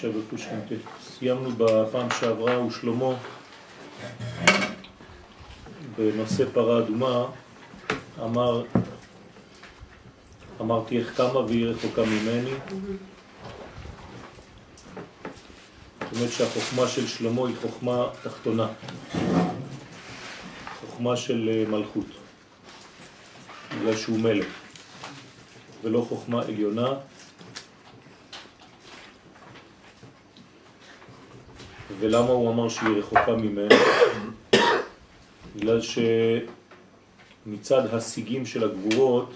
עכשיו בפושקנטה. סיימנו בפעם שעברה ושלמה בנושא פרה אדומה אמר, אמרתי איך כמה והיא רחוקה ממני. זאת אומרת שהחוכמה של שלמה היא חוכמה תחתונה, חוכמה של אה, מלכות, בגלל שהוא מלך, ולא חוכמה עליונה. ולמה הוא אמר שהיא רחוקה ממנו? בגלל שמצד השיגים של הגבורות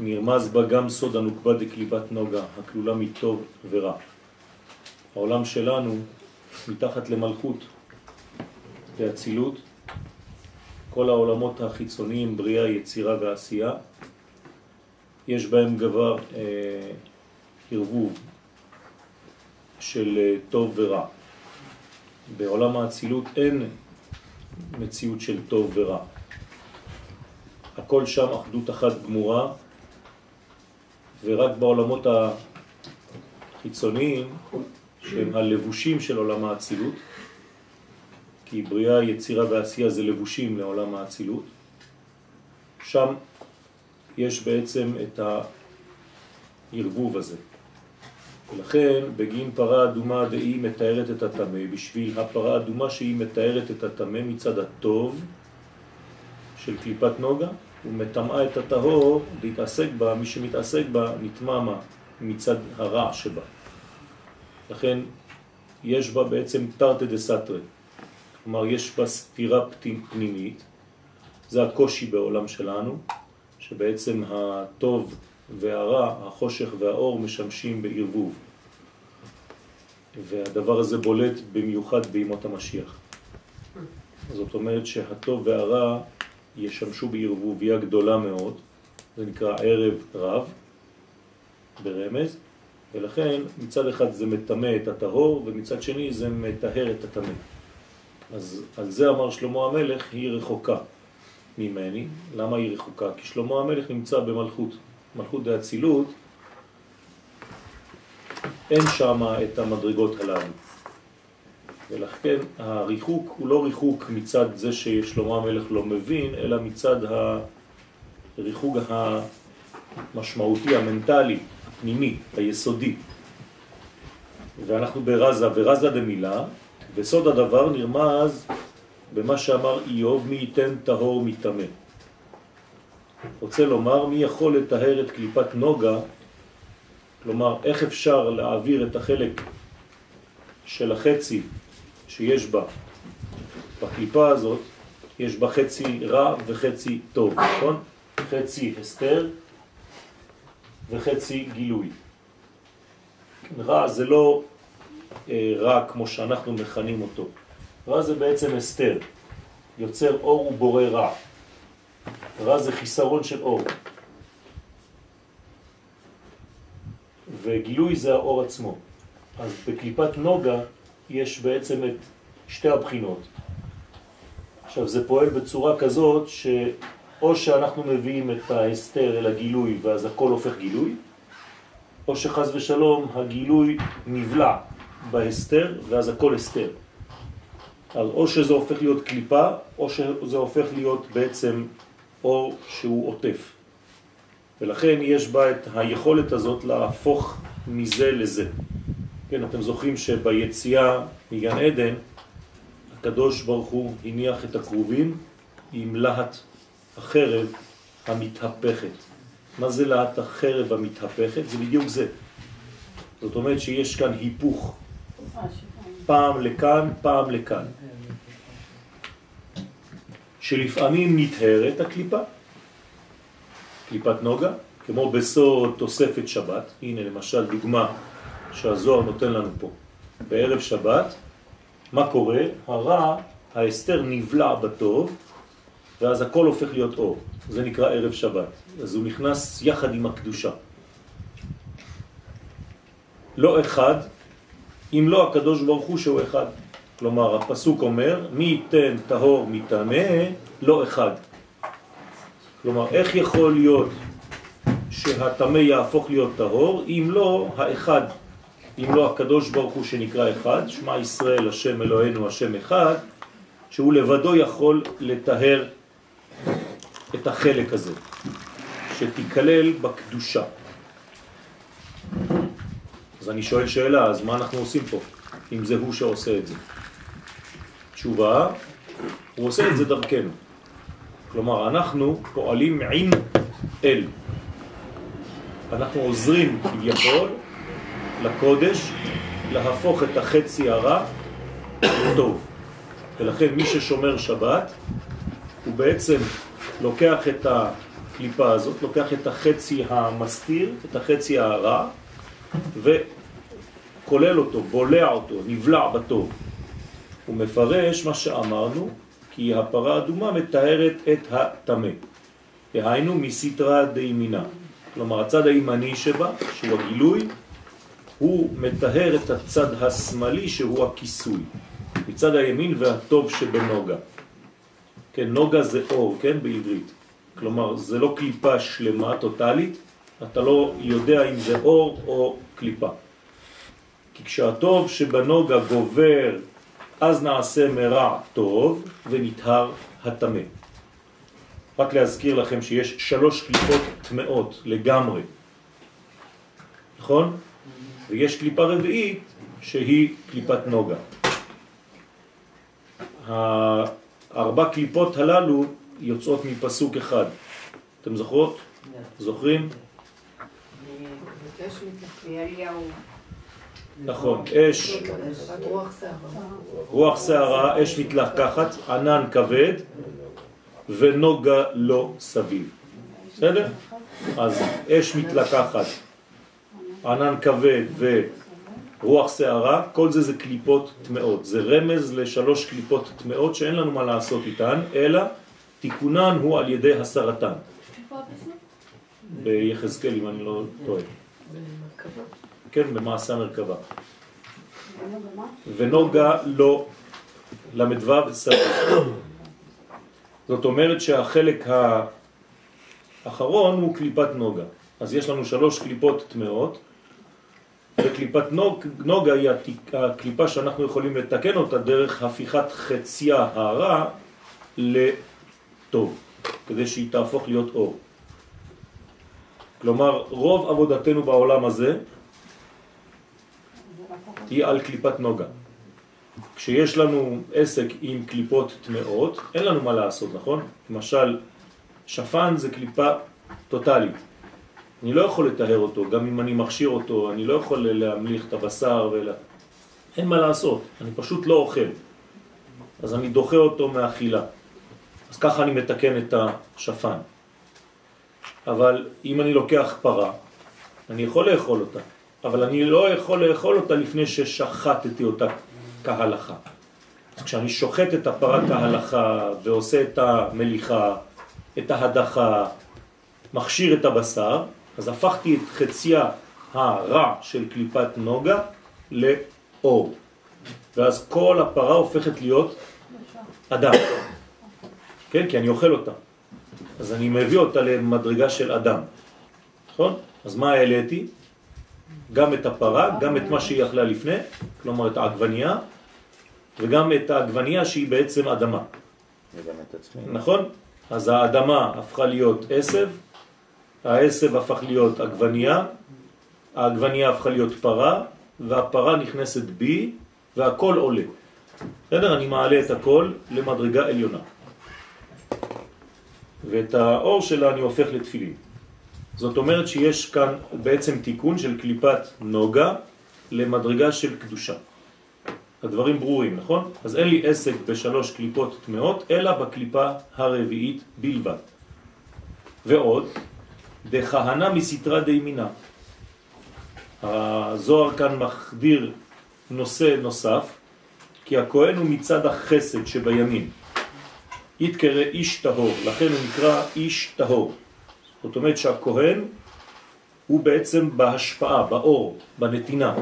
נרמז בה גם סוד הנוקבה דקליפת נוגה, הכלולה מטוב ורע. העולם שלנו מתחת למלכות, באצילות, כל העולמות החיצוניים, בריאה, יצירה ועשייה, יש בהם גבר אה, הרבוב של אה, טוב ורע. בעולם האצילות אין מציאות של טוב ורע. הכל שם אחדות אחת גמורה, ורק בעולמות החיצוניים, שהם הלבושים של עולם האצילות, כי בריאה, יצירה ועשייה זה לבושים לעולם האצילות, שם יש בעצם את הערבוב הזה. ולכן בגין פרה אדומה דהי מתארת את התמה, בשביל הפרה אדומה שהיא מתארת את התמה מצד הטוב של קליפת נוגה, ומטמאה את הטהור להתעסק בה, מי שמתעסק בה נטמע מצד הרע שבה. לכן יש בה בעצם תרתי דה סתרי, כלומר יש בה סתירה פנימית, זה הקושי בעולם שלנו, שבעצם הטוב והרע, החושך והאור משמשים בערבוב. והדבר הזה בולט במיוחד בימות המשיח. זאת אומרת שהטוב והרע ישמשו בערבוביה גדולה מאוד, זה נקרא ערב רב ברמז, ולכן מצד אחד זה מטמא את הטהור ומצד שני זה מטהר את הטמא. אז על זה אמר שלמה המלך, היא רחוקה ממני. למה היא רחוקה? כי שלמה המלך נמצא במלכות, מלכות דאצילות, אין שם את המדרגות הללו. ולכן הריחוק הוא לא ריחוק מצד זה ששלמה המלך לא מבין, אלא מצד הריחוק המשמעותי, המנטלי, הפנימי, היסודי. ואנחנו ברזה, ורזה דמילה, וסוד הדבר נרמז במה שאמר איוב, מי ייתן טהור מתאמה. רוצה לומר, מי יכול לטהר את קליפת נוגה, כלומר, איך אפשר להעביר את החלק של החצי שיש בה, בקליפה הזאת, יש בה חצי רע וחצי טוב, נכון? חצי הסתר וחצי גילוי. רע זה לא אה, רע כמו שאנחנו מכנים אותו. רע זה בעצם הסתר, יוצר אור ובורא רע. רע זה חיסרון של אור. וגילוי זה האור עצמו. אז בקליפת נוגה יש בעצם את שתי הבחינות. עכשיו זה פועל בצורה כזאת שאו שאנחנו מביאים את ההסתר אל הגילוי ואז הכל הופך גילוי, או שחז ושלום הגילוי נבלע בהסתר ואז הכל הסתר. אז או שזה הופך להיות קליפה או שזה הופך להיות בעצם אור שהוא עוטף. ולכן יש בה את היכולת הזאת להפוך מזה לזה. כן, אתם זוכרים שביציאה מגן עדן, הקדוש ברוך הוא הניח את הקרובים עם להט החרב המתהפכת. מה זה להט החרב המתהפכת? זה בדיוק זה. זאת אומרת שיש כאן היפוך. פעם לכאן, פעם לכאן. שלפעמים נטהרת הקליפה, קליפת נוגה, כמו בסוד תוספת שבת, הנה למשל דוגמה שהזוהר נותן לנו פה. בערב שבת, מה קורה? הרע, ההסתר נבלע בטוב, ואז הכל הופך להיות אור. זה נקרא ערב שבת. אז הוא נכנס יחד עם הקדושה. לא אחד, אם לא הקדוש ברוך הוא שהוא אחד. כלומר, הפסוק אומר, מי ייתן טהור מטמא, לא אחד. כלומר, איך יכול להיות שהטמא יהפוך להיות טהור, אם לא האחד אם לא הקדוש ברוך הוא שנקרא אחד, שמע ישראל השם אלוהינו השם אחד, שהוא לבדו יכול לטהר את החלק הזה, שתיכלל בקדושה. אז אני שואל שאלה, אז מה אנחנו עושים פה, אם זה הוא שעושה את זה? תשובה, הוא עושה את זה דרכנו. כלומר, אנחנו פועלים עם אל. אנחנו עוזרים כביכול לקודש להפוך את החצי הרע לטוב. ולכן מי ששומר שבת, הוא בעצם לוקח את הקליפה הזאת, לוקח את החצי המסתיר, את החצי הרע, וכולל אותו, בולע אותו, נבלע בטוב. הוא מפרש מה שאמרנו, כי הפרה האדומה מתארת את התמה. דהיינו מסתרה דימינה. כלומר, הצד הימני שבה, שהוא הגילוי, הוא מתאר את הצד השמאלי שהוא הכיסוי. מצד הימין והטוב שבנוגה. כן, נוגה זה אור, כן, בעברית. כלומר, זה לא קליפה שלמה, טוטלית, אתה לא יודע אם זה אור או קליפה. כי כשהטוב שבנוגה גובר, אז נעשה מרע טוב ונטהר התמה. רק להזכיר לכם שיש שלוש קליפות טמאות לגמרי, נכון? ויש קליפה רביעית שהיא קליפת נוגה. הארבע קליפות הללו יוצאות מפסוק אחד. אתם זוכרות? זוכרים? נכון, אש, רוח שערה, אש מתלקחת, ענן כבד ונוגה לא סביב. בסדר? אז אש מתלקחת, ענן כבד ורוח שערה, כל זה זה קליפות טמאות. זה רמז לשלוש קליפות טמאות שאין לנו מה לעשות איתן, אלא תיקונן הוא על ידי הסרתן. ביחזקאל, אם אני לא טועה. כן, במעשה המרכבה. ונוגה לא למדווה סביב. זאת אומרת שהחלק האחרון הוא קליפת נוגה. אז יש לנו שלוש קליפות טמאות, וקליפת נוג, נוגה היא הקליפה שאנחנו יכולים לתקן אותה דרך הפיכת חציה הרע לטוב, כדי שהיא תהפוך להיות אור. כלומר, רוב עבודתנו בעולם הזה היא על קליפת נוגה. כשיש לנו עסק עם קליפות טמאות, אין לנו מה לעשות, נכון? למשל, שפן זה קליפה טוטלית. אני לא יכול לתאר אותו, גם אם אני מכשיר אותו, אני לא יכול להמליך את הבשר ולה... אין מה לעשות, אני פשוט לא אוכל. אז אני דוחה אותו מאכילה. אז ככה אני מתקן את השפן. אבל אם אני לוקח פרה, אני יכול לאכול אותה, אבל אני לא יכול לאכול אותה לפני ששחטתי אותה כהלכה. אז כשאני שוחט את הפרה כהלכה ועושה את המליחה, את ההדחה, מכשיר את הבשר, אז הפכתי את חציה הרע של קליפת נוגה לאור. ואז כל הפרה הופכת להיות אדם. כן, כי אני אוכל אותה. אז אני מביא אותה למדרגה של אדם. נכון? אז מה העליתי? גם את הפרה, גם את מה שהיא אכלה לפני, כלומר את העגבנייה, וגם את העגבנייה שהיא בעצם אדמה. וגם את עצמי. נכון? אז האדמה הפכה להיות עשב, העשב הפך להיות עגבנייה, העגבנייה הפכה להיות פרה, והפרה נכנסת בי, והכל עולה. בסדר? אני מעלה את הכל למדרגה עליונה. ואת האור שלה אני הופך לתפילין. זאת אומרת שיש כאן בעצם תיקון של קליפת נוגה למדרגה של קדושה. הדברים ברורים, נכון? אז אין לי עסק בשלוש קליפות טמאות, אלא בקליפה הרביעית בלבד. ועוד, דכהנה מסתרה די מינה. הזוהר כאן מחדיר נושא נוסף, כי הכהן הוא מצד החסד שבימין. יתקרא איש טהור, לכן הוא נקרא איש טהור. זאת אומרת שהכהן הוא בעצם בהשפעה, באור, בנתינה.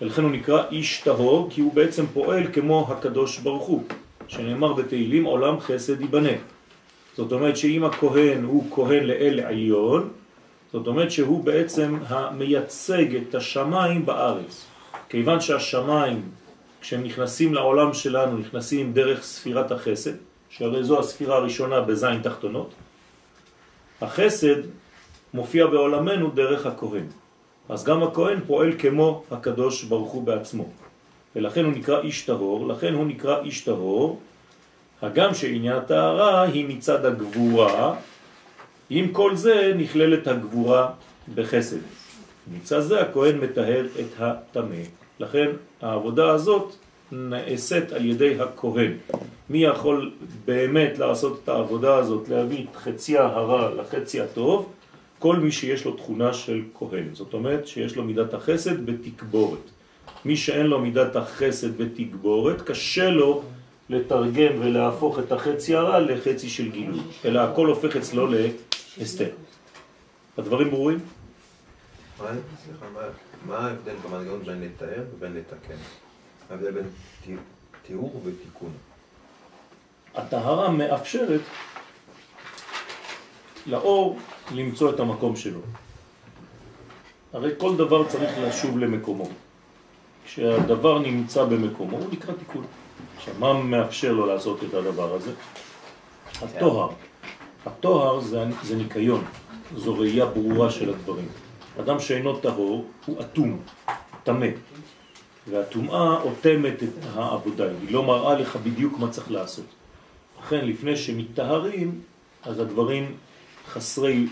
ולכן הוא נקרא איש טהור, כי הוא בעצם פועל כמו הקדוש ברוך הוא, שנאמר בתהילים עולם חסד ייבנה. זאת אומרת שאם הכהן הוא כהן לאל עליון, זאת אומרת שהוא בעצם המייצג את השמיים בארץ. כיוון שהשמיים, כשהם נכנסים לעולם שלנו, נכנסים דרך ספירת החסד, שהרי זו הספירה הראשונה בזין תחתונות, החסד מופיע בעולמנו דרך הכהן. אז גם הכהן פועל כמו הקדוש ברוך הוא בעצמו. ולכן הוא נקרא איש טהור, לכן הוא נקרא איש טהור, הגם שעניין הטהרה היא מצד הגבורה, עם כל זה נכללת הגבורה בחסד. מצד זה הכהן מטהר את הטמא. לכן העבודה הזאת נעשית על ידי הכהן. מי יכול באמת לעשות את העבודה הזאת, להביא את חצי הרע לחצי הטוב? כל מי שיש לו תכונה של כהן. זאת אומרת שיש לו מידת החסד בתקבורת. מי שאין לו מידת החסד בתגבורת, קשה לו לתרגם ולהפוך את החצי הרע לחצי של גילוי, אלא הכל הופך אצלו להסתר. הדברים ברורים? מה ההבדל במנגנון בין לתאר ובין לתקן? ההבדל בין תיאור ותיקון. הטהרה מאפשרת לאור למצוא את המקום שלו. הרי כל דבר צריך לשוב למקומו. כשהדבר נמצא במקומו, הוא נקרא תיקון. עכשיו, מה מאפשר לו לעשות את הדבר הזה? התוהר. התוהר זה, זה ניקיון, זו ראייה ברורה של הדברים. אדם שאינו טהור הוא אטום, טמא. והטומאה אוטמת את העבודה, היא לא מראה לך בדיוק מה צריך לעשות. לכן לפני שמתטהרים, אז הדברים חסרי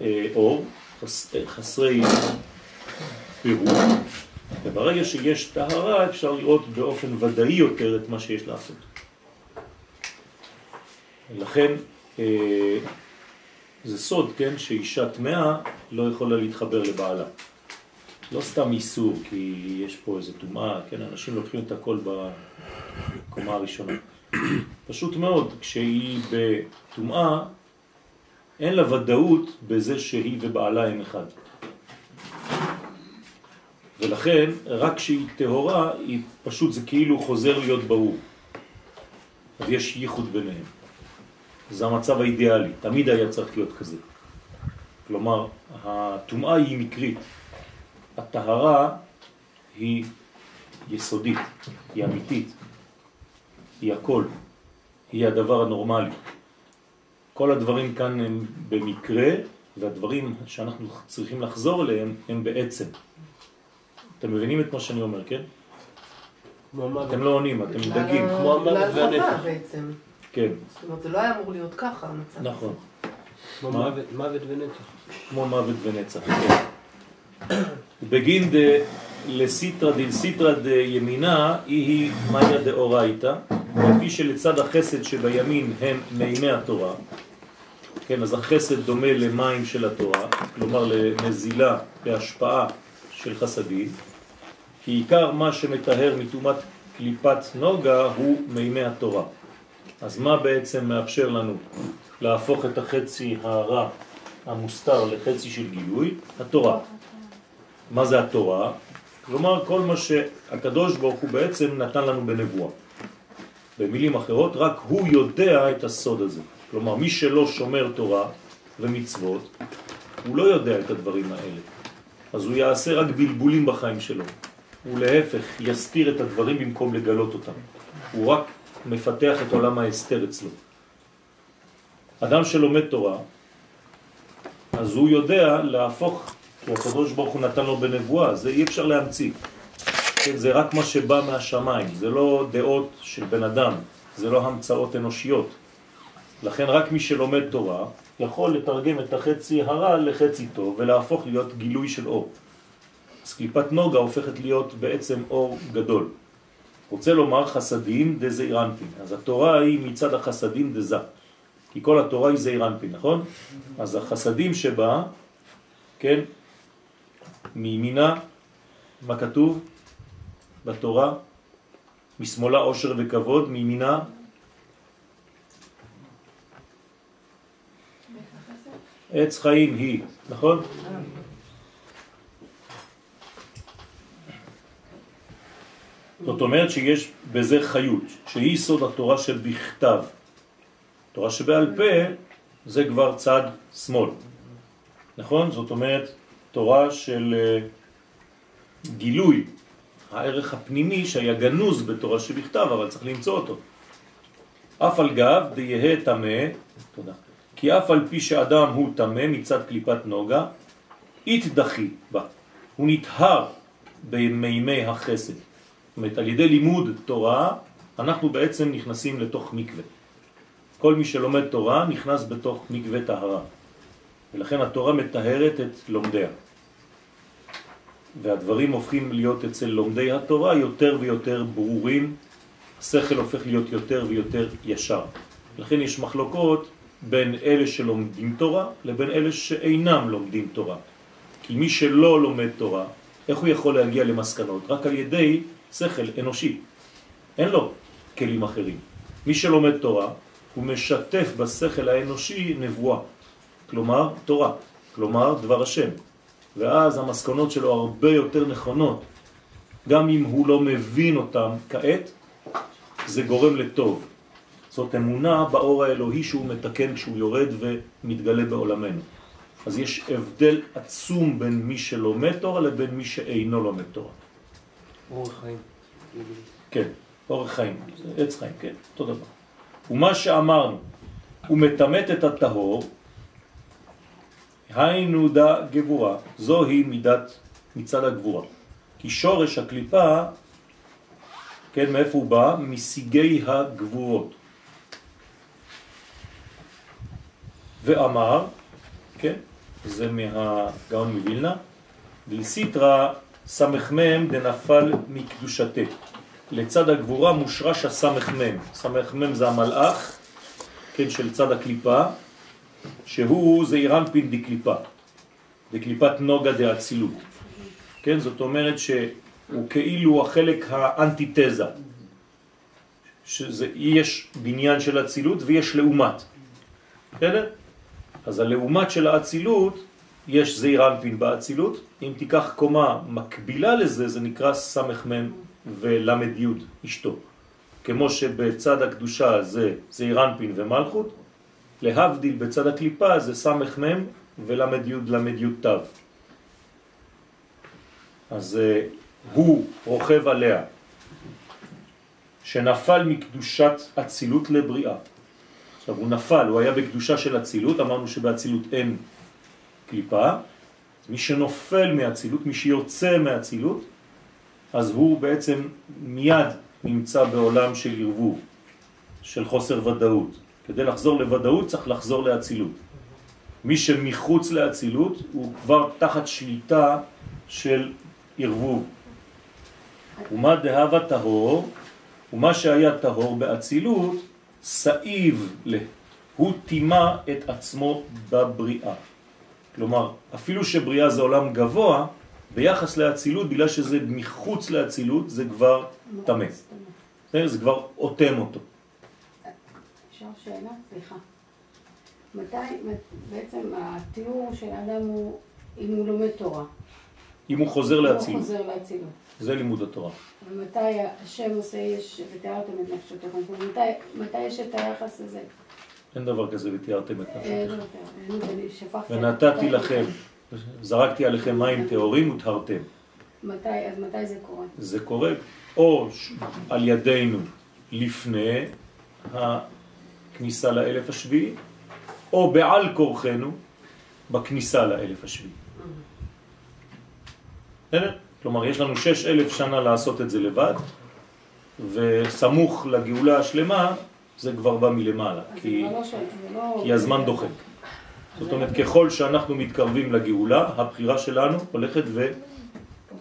אה, אור, חס, אה, חסרי פירוק, וברגע שיש טהרה אפשר לראות באופן ודאי יותר את מה שיש לעשות. לכן אה, זה סוד, כן, שאישה טמאה לא יכולה להתחבר לבעלה. לא סתם איסור, כי יש פה איזה טומאה, כן, אנשים לוקחים את הכל בקומה הראשונה. פשוט מאוד, כשהיא בטומאה, אין לה ודאות בזה שהיא ובעלה הם אחד. ולכן, רק כשהיא טהורה, היא פשוט, זה כאילו חוזר להיות ברור. אז יש ייחוד ביניהם. זה המצב האידיאלי, תמיד היה צריך להיות כזה. כלומר, הטומאה היא מקרית, הטהרה היא יסודית, היא אמיתית, היא הכל, היא הדבר הנורמלי. כל הדברים כאן הם במקרה, והדברים שאנחנו צריכים לחזור אליהם הם בעצם. אתם מבינים את מה שאני אומר, כן? אתם לא עונים, אתם מדגים. כמו המוות והנפש. בעצם. כן. זאת אומרת, זה לא היה אמור להיות ככה המצב. נכון. כמו מוות ונצח. כמו מוות ונצח, כן. בגין לסיטרא דלסיטרא דימינה היא מאיה דאורייתא, לפי שלצד החסד שבימין הם מימי התורה, כן, אז החסד דומה למים של התורה, כלומר לנזילה, להשפעה של חסדים, כי עיקר מה שמטהר מטומאת קליפת נוגה הוא מימי התורה. אז מה בעצם מאפשר לנו להפוך את החצי הרע המוסתר לחצי של גילוי? התורה. מה זה התורה? כלומר כל מה שהקדוש ברוך הוא בעצם נתן לנו בנבואה. במילים אחרות, רק הוא יודע את הסוד הזה. כלומר, מי שלא שומר תורה ומצוות, הוא לא יודע את הדברים האלה. אז הוא יעשה רק בלבולים בחיים שלו. הוא להפך יסתיר את הדברים במקום לגלות אותם. הוא רק מפתח את עולם ההסתר אצלו. אדם שלומד תורה, אז הוא יודע להפוך, כי הקדוש ברוך הוא נתן לו בנבואה, זה אי אפשר להמציא. כן, זה רק מה שבא מהשמיים, זה לא דעות של בן אדם, זה לא המצאות אנושיות. לכן רק מי שלומד תורה יכול לתרגם את החצי הרע לחצי טוב ולהפוך להיות גילוי של אור. אז קליפת נוגה הופכת להיות בעצם אור גדול. רוצה לומר חסדים דזעירנפין. אז התורה היא מצד החסדים דזה. כי כל התורה היא זעירנפין, נכון? אז החסדים שבה, כן, מימינה, מה כתוב בתורה? משמאלה עושר וכבוד, מימינה עץ חיים היא, נכון? זאת אומרת שיש בזה חיות, שהיא סוד התורה של בכתב. תורה שבעל פה זה כבר צד שמאל, נכון? זאת אומרת תורה של גילוי הערך הפנימי שהיה גנוז בתורה שבכתב, אבל צריך למצוא אותו. אף על גב דיהה תמה, תודה, כי אף על פי שאדם הוא תמה מצד קליפת נוגה, התדחי בה, הוא נטהר במימי החסד. זאת אומרת, על ידי לימוד תורה, אנחנו בעצם נכנסים לתוך מקווה. כל מי שלומד תורה נכנס בתוך מקווה טהרה. ולכן התורה מטהרת את לומדיה. והדברים הופכים להיות אצל לומדי התורה יותר ויותר ברורים, השכל הופך להיות יותר ויותר ישר. לכן יש מחלוקות בין אלה שלומדים תורה לבין אלה שאינם לומדים תורה. כי מי שלא לומד תורה, איך הוא יכול להגיע למסקנות? רק על ידי שכל אנושי. אין לו כלים אחרים. מי שלומד תורה, הוא משתף בשכל האנושי נבואה, כלומר תורה, כלומר דבר השם. ואז המסקנות שלו הרבה יותר נכונות. גם אם הוא לא מבין אותם כעת, זה גורם לטוב. זאת אמונה באור האלוהי שהוא מתקן כשהוא יורד ומתגלה בעולמנו. אז יש הבדל עצום בין מי שלומד תורה לבין מי שאינו לומד תורה. אורח חיים. כן, אורח חיים, עץ חיים, כן, אותו דבר. ומה שאמרנו, הוא מתמת את הטהור, היינו דה גבורה, זוהי מידת מצד הגבורה. כי שורש הקליפה, כן, מאיפה הוא בא? מסיגי הגבורות. ואמר, כן, זה מהגאון מווילנה, לסיטרה סמ"ם דנפל מקדושתה. לצד הגבורה מושרש הסמ"ם. סמ"ם זה המלאך, כן, של צד הקליפה, שהוא זעירנפין דקליפה, דקליפת נוגה דאצילות. כן, זאת אומרת שהוא כאילו החלק האנטיתזה, שיש בניין של אצילות ויש לעומת. בסדר? אז הלעומת של האצילות, יש זעירנפין באצילות, אם תיקח קומה מקבילה לזה, זה נקרא סמ"ם ולמד י' אשתו. כמו שבצד הקדושה זה זעירנפין ומלכות, להבדיל בצד הקליפה זה סמ"ם ולמד י' למד י' תו. אז uh, הוא רוכב עליה, שנפל מקדושת אצילות לבריאה. עכשיו הוא נפל, הוא היה בקדושה של אצילות, אמרנו שבאצילות אין קליפה, מי שנופל מאצילות, מי שיוצא מאצילות, אז הוא בעצם מיד נמצא בעולם של ערבוב, של חוסר ודאות. כדי לחזור לוודאות צריך לחזור לאצילות. מי שמחוץ לאצילות הוא כבר תחת שליטה של ערבוב. ומה דהבה טהור, ומה שהיה טהור באצילות, סעיב לה. הוא טימה את עצמו בבריאה. כלומר, אפילו שבריאה זה עולם גבוה, ביחס לאצילות, בגלל שזה מחוץ לאצילות, זה כבר תמה. זה כבר אוטם אותו. אפשר שאלה? סליחה. מתי, בעצם התיאור של האדם הוא אם הוא לומד תורה? אם הוא חוזר הוא לאצילות. חוזר לאצילות. זה לימוד התורה. ומתי השם עושה יש, ותיארתם את נפשותיכם, מתי, מתי יש את היחס הזה? אין דבר כזה ותיארתם את נפשותיכם. לא שפכתי... ונתתי לכם, זרקתי עליכם מים טהורים וטהרתם. מתי, אז מתי זה קורה? זה קורה או על ידינו לפני הכניסה לאלף השביעי, או בעל כורחנו בכניסה לאלף השביעי. בסדר? כלומר, יש לנו שש אלף שנה לעשות את זה לבד, וסמוך לגאולה השלמה, זה כבר בא מלמעלה, כי, לא לא... כי הזמן דוחק. זאת אומרת, ככל שאנחנו מתקרבים לגאולה, הבחירה שלנו הולכת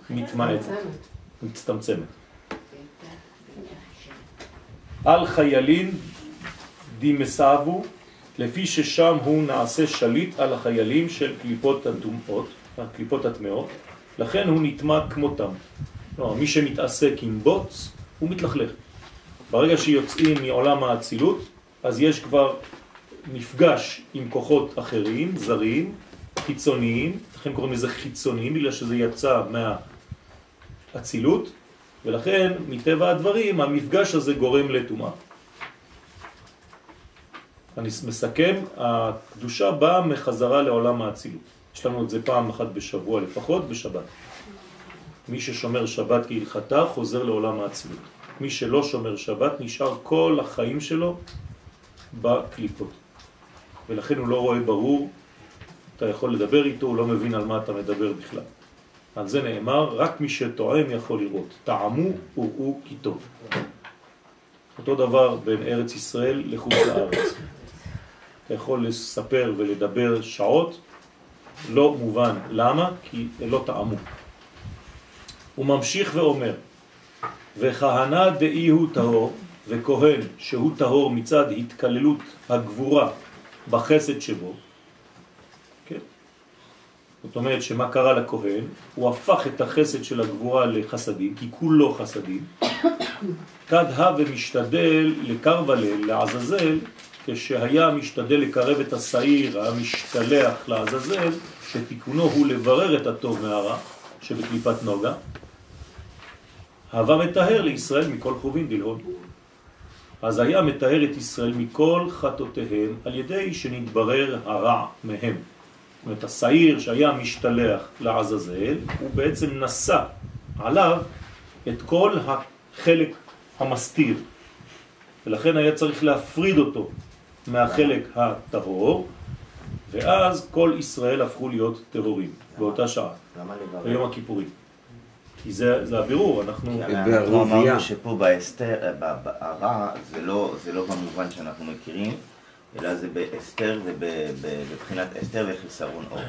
ומתמעטת, מצטמצמת. על חיילין דימסאבו, לפי ששם הוא נעשה שליט על החיילים של קליפות הטומאות, הקליפות הטמאות, לכן הוא נטמע כמותם. לא, מי שמתעסק עם בוץ, הוא מתלכלך. ברגע שיוצאים מעולם האצילות, אז יש כבר מפגש עם כוחות אחרים, זרים, חיצוניים, לכן קוראים לזה חיצוניים, בגלל שזה יצא מהאצילות, ולכן מטבע הדברים המפגש הזה גורם לטומאה. אני מסכם, הקדושה באה מחזרה לעולם האצילות. יש לנו את זה פעם אחת בשבוע לפחות, בשבת. מי ששומר שבת כהלכתה חוזר לעולם האצילות. מי שלא שומר שבת נשאר כל החיים שלו בקליפות. ולכן הוא לא רואה ברור, אתה יכול לדבר איתו, הוא לא מבין על מה אתה מדבר בכלל. על זה נאמר, רק מי שטועם יכול לראות. טעמו וראו כי טוב. אותו דבר בין ארץ ישראל לחוץ לארץ. יכול לספר ולדבר שעות, לא מובן. למה? כי לא טעמו. הוא ממשיך ואומר, וכהנה דאי הוא טהור, וכהן שהוא טהור מצד התקללות הגבורה בחסד שבו, כן? זאת אומרת שמה קרה לכהן? הוא הפך את החסד של הגבורה לחסדים, כי כולו חסדים, כד הא ומשתדל לקרב הלל, לעזאזל, כשהיה משתדל לקרב את השעיר המשתלח לעזאזל, שתיקונו הוא לברר את הטוב מהרע שבקליפת נוגה, הווה מטהר לישראל מכל חובין דלהון. אז היה מטהר את ישראל מכל חטאותיהם על ידי שנתברר הרע מהם. זאת אומרת, השעיר שהיה משתלח לעזאזל, הוא בעצם נשא עליו את כל החלק המסתיר. ולכן היה צריך להפריד אותו מהחלק הטהור, ואז כל ישראל הפכו להיות טהורים באותה שעה? ביום הכיפורים. כי זה, זה הבירור, אנחנו... אנחנו אמרנו שפה באסתר, ב- ב- הרע זה לא, זה לא במובן שאנחנו מכירים, אלא זה באסתר ובבחינת אסתר וחיסרון אור.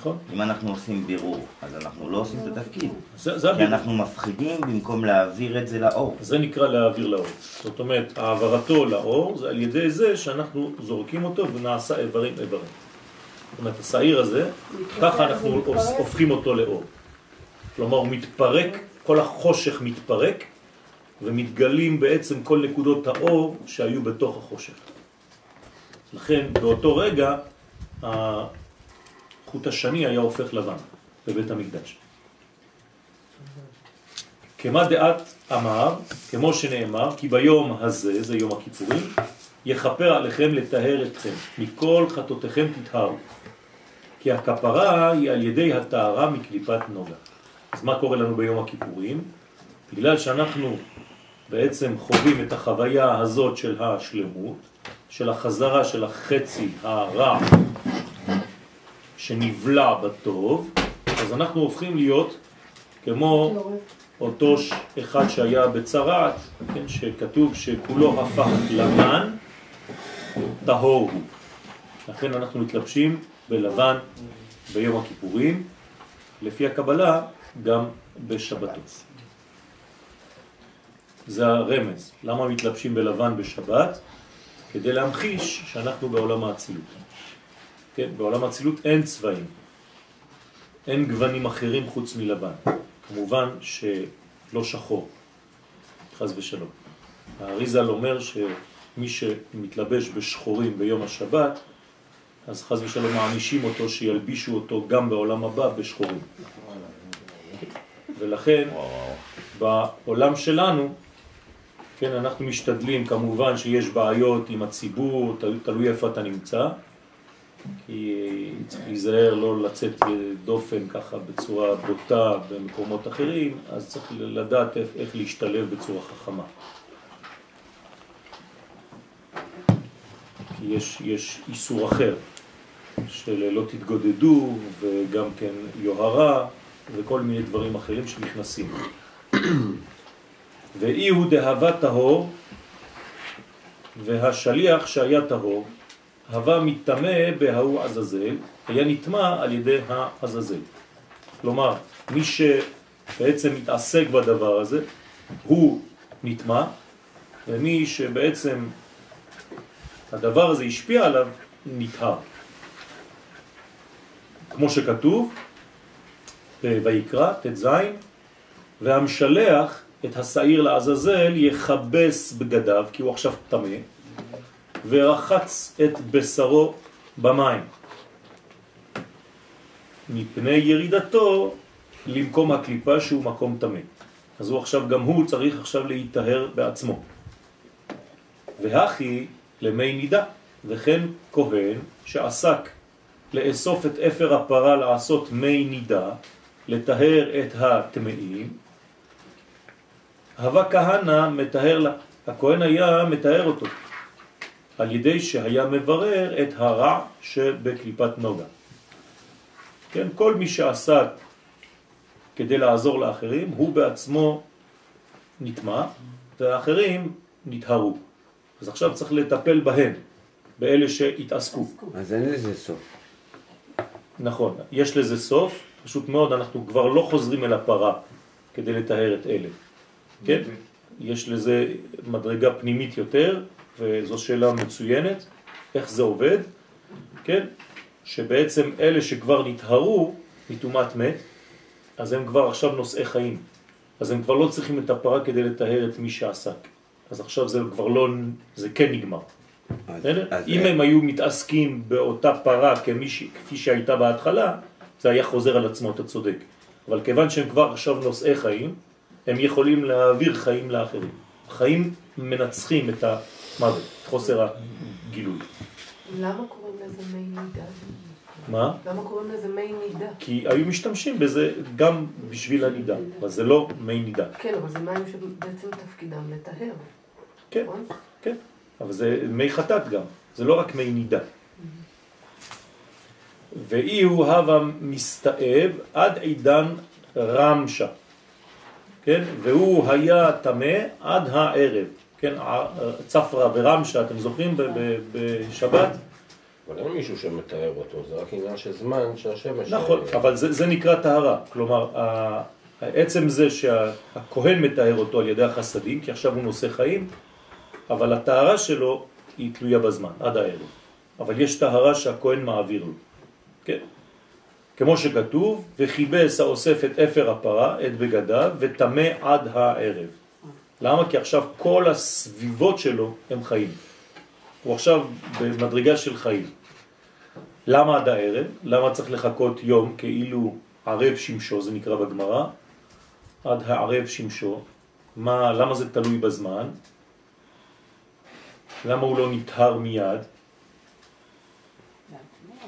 נכון? אם אנחנו עושים בירור, אז אנחנו לא עושים את התפקיד. זה, זה כי הבירור. אנחנו מפחידים במקום להעביר את זה לאור. זה נקרא להעביר לאור. זאת אומרת, העברתו לאור זה על ידי זה שאנחנו זורקים אותו ונעשה איברים איברים. זאת אומרת, השעיר הזה, ככה אנחנו. הופכים אותו לאור. כלומר, הוא מתפרק, כל החושך מתפרק, ומתגלים בעצם כל נקודות האור שהיו בתוך החושך. לכן, באותו רגע, החוט השני היה הופך לבן בבית המקדש. כמה דעת אמר, כמו שנאמר, כי ביום הזה, זה יום הכיפורים, יכפר עליכם לטהר אתכם, מכל חטאותיכם תטהרו. כי הכפרה היא על ידי הטהרה מקליפת נוגה. אז מה קורה לנו ביום הכיפורים? בגלל שאנחנו בעצם חווים את החוויה הזאת של השלמות, של החזרה של החצי הרע שנבלע בטוב, אז אנחנו הופכים להיות כמו אותו אחד שהיה בצרעת, כן, שכתוב שכולו הפך לבן, טהור הוא. לכן אנחנו מתלבשים בלבן ביום הכיפורים, לפי הקבלה גם בשבתות. זה הרמז. למה מתלבשים בלבן בשבת? כדי להמחיש שאנחנו בעולם האצילות. כן, בעולם האצילות אין צבעים, אין גוונים אחרים חוץ מלבן. כמובן שלא שחור, חז ושלום. האריזל אומר שמי שמתלבש בשחורים ביום השבת, אז חז ושלום מענישים אותו שילבישו אותו גם בעולם הבא בשחורים. ולכן בעולם שלנו, כן, אנחנו משתדלים, כמובן שיש בעיות עם הציבור, תלוי, תלוי איפה אתה נמצא, כי צריך להיזהר לא לצאת דופן ככה בצורה בוטה במקומות אחרים, אז צריך לדעת איך, להשתלב בצורה חכמה. כי יש, יש איסור אחר, של לא תתגודדו וגם כן יוהרה וכל מיני דברים אחרים שנכנסים. ואי הוא דהבה טהור והשליח שהיה טהור הווה מתטמא בהוא עזאזל, היה נטמע על ידי העזאזל. כלומר, מי שבעצם מתעסק בדבר הזה, הוא נטמע, ומי שבעצם הדבר הזה השפיע עליו, נטהר. כמו שכתוב, ויקרא, ט"ז, והמשלח את השעיר לעזאזל יכבס בגדיו, כי הוא עכשיו טמא, ורחץ את בשרו במים. מפני ירידתו למקום הקליפה שהוא מקום טמא. אז הוא עכשיו, גם הוא צריך עכשיו להיטהר בעצמו. והכי למי נידה, וכן כהן שעסק לאסוף את אפר הפרה לעשות מי נידה, לטהר את הטמאים, הווה כהנא מטהר לה. הכהן היה מטהר אותו, על ידי שהיה מברר את הרע שבקליפת נוגה. כן, כל מי שעסק כדי לעזור לאחרים, הוא בעצמו נטמע, והאחרים נטהרו. אז עכשיו צריך לטפל בהם, באלה שהתעסקו. אז אין לזה סוף. נכון, יש לזה סוף, פשוט מאוד אנחנו כבר לא חוזרים אל הפרה כדי לטהר את אלה. כן? יש לזה מדרגה פנימית יותר, וזו שאלה מצוינת, איך זה עובד, כן? שבעצם אלה שכבר נטהרו מטומאת מת, אז הם כבר עכשיו נושאי חיים. אז הם כבר לא צריכים את הפרה כדי לטהר את מי שעסק. אז עכשיו זה כבר לא, זה כן נגמר. אז-? אז אם אין- הם היו מתעסקים באותה פרה כמי ש... כפי שהייתה בהתחלה, זה היה חוזר על עצמו, אתה צודק. אבל כיוון שהם כבר עכשיו נושאי חיים, הם יכולים להעביר חיים לאחרים. חיים מנצחים את המוות, את חוסר הגילוי. למה קוראים לזה מי נידה? מה? למה קוראים לזה מי נידה? כי היו משתמשים בזה גם בשביל הנידה, אבל זה לא מי נידה. כן, אבל זה מים שבעצם תפקידם לטהר. כן, נכון? כן, אבל זה מי חטאת גם, זה לא רק מי נידה. ואי הוא הווה מסתאב עד עידן רמשה, כן? והוא היה טמא עד הערב, כן? ע- צפרה ורמשה, אתם זוכרים בשבת? אבל אין מישהו שמתאר אותו, זה רק עניין של זמן שהשמש... נכון, אה, אבל זה, זה נקרא טהרה, כלומר עצם זה שהכהן מתאר אותו על ידי החסדים, כי עכשיו הוא נושא חיים, אבל הטהרה שלו היא תלויה בזמן, עד הערב. אבל יש טהרה שהכהן מעביר לו, כן? כמו שכתוב, וכיבס האוסף את אפר הפרה, את בגדיו, וטמא עד הערב. למה? כי עכשיו כל הסביבות שלו הם חיים. הוא עכשיו במדרגה של חיים. למה עד הערב? למה צריך לחכות יום כאילו ערב שמשו, זה נקרא בגמרא, עד הערב שמשו? מה, למה זה תלוי בזמן? למה הוא לא נטהר מיד?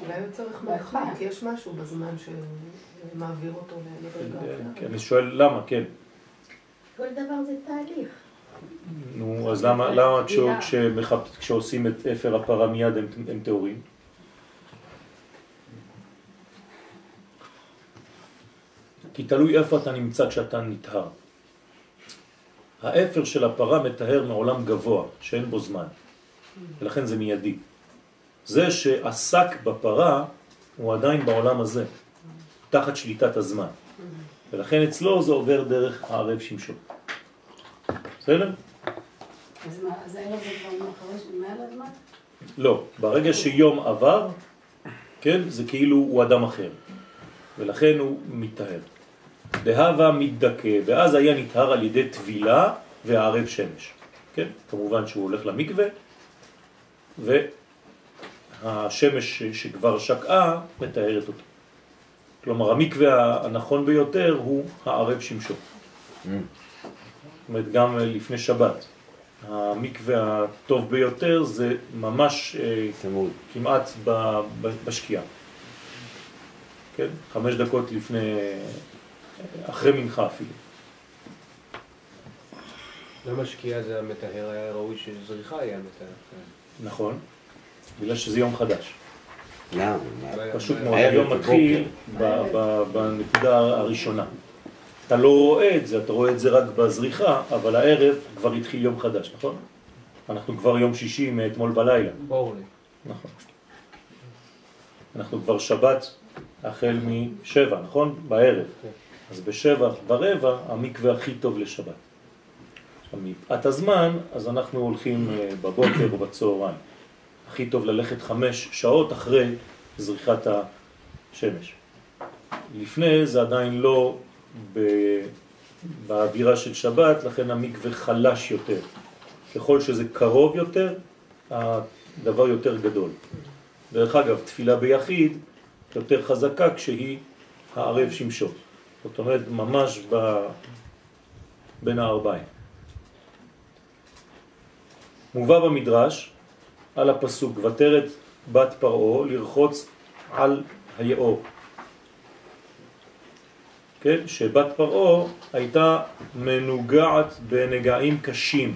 אולי הוא צריך להחליט, יש משהו בזמן שמעביר אותו לדרגה כן, אחרת. אני שואל למה, כן. כל דבר זה תהליך. נו, אז למה, כשעושים את אפר הפרה מיד הם טהורים? כי תלוי איפה אתה נמצא כשאתה נטהר. האפר של הפרה מטהר מעולם גבוה, שאין בו זמן, ולכן זה מיידי. זה שעסק בפרה הוא עדיין בעולם הזה, תחת שליטת הזמן. ולכן אצלו זה עובר דרך הערב שמשו. בסדר? אז מה, אז הערב זה כבר מעל הזמן? לא, ברגע שיום עבר, כן, זה כאילו הוא אדם אחר, ולכן הוא מתטהר. דהבה מתדכא, ואז היה נטהר על ידי טבילה וערב שמש. כן, כמובן שהוא הולך למקווה, והשמש שכבר שקעה מתארת אותו. כלומר, המקווה הנכון ביותר הוא הערב שמשו. זאת אומרת, גם לפני שבת. המקווה הטוב ביותר זה ממש אה, צמוד. כמעט ב- ב- בשקיעה. כן? חמש דקות לפני, אחרי מנחה אפילו. למה שקיעה זה המטהר היה ראוי שזריחה היה מטהר? נכון? בגלל שזה יום חדש. למה? פשוט מאוד, היום. מתחיל בנקודה הראשונה. אתה לא רואה את זה, אתה רואה את זה רק בזריחה, אבל הערב כבר התחיל יום חדש, נכון? אנחנו כבר יום שישי מאתמול בלילה. אורלי. נכון. אנחנו כבר שבת החל משבע, נכון? בערב. אז בשבע ורבע המקווה הכי טוב לשבת. עכשיו, מפאת הזמן, אז אנחנו הולכים אה, בבוקר או בצהריים. הכי טוב ללכת חמש שעות אחרי זריחת השמש. לפני זה עדיין לא ב- באווירה של שבת, לכן המקווה חלש יותר. ככל שזה קרוב יותר, הדבר יותר גדול. דרך אגב, תפילה ביחיד יותר חזקה כשהיא הערב שמשו. זאת אומרת, ממש ב... בין הארבעים. מובא במדרש על הפסוק, ותרת בת פרעה לרחוץ על היאור. כן? שבת פרעה הייתה מנוגעת בנגעים קשים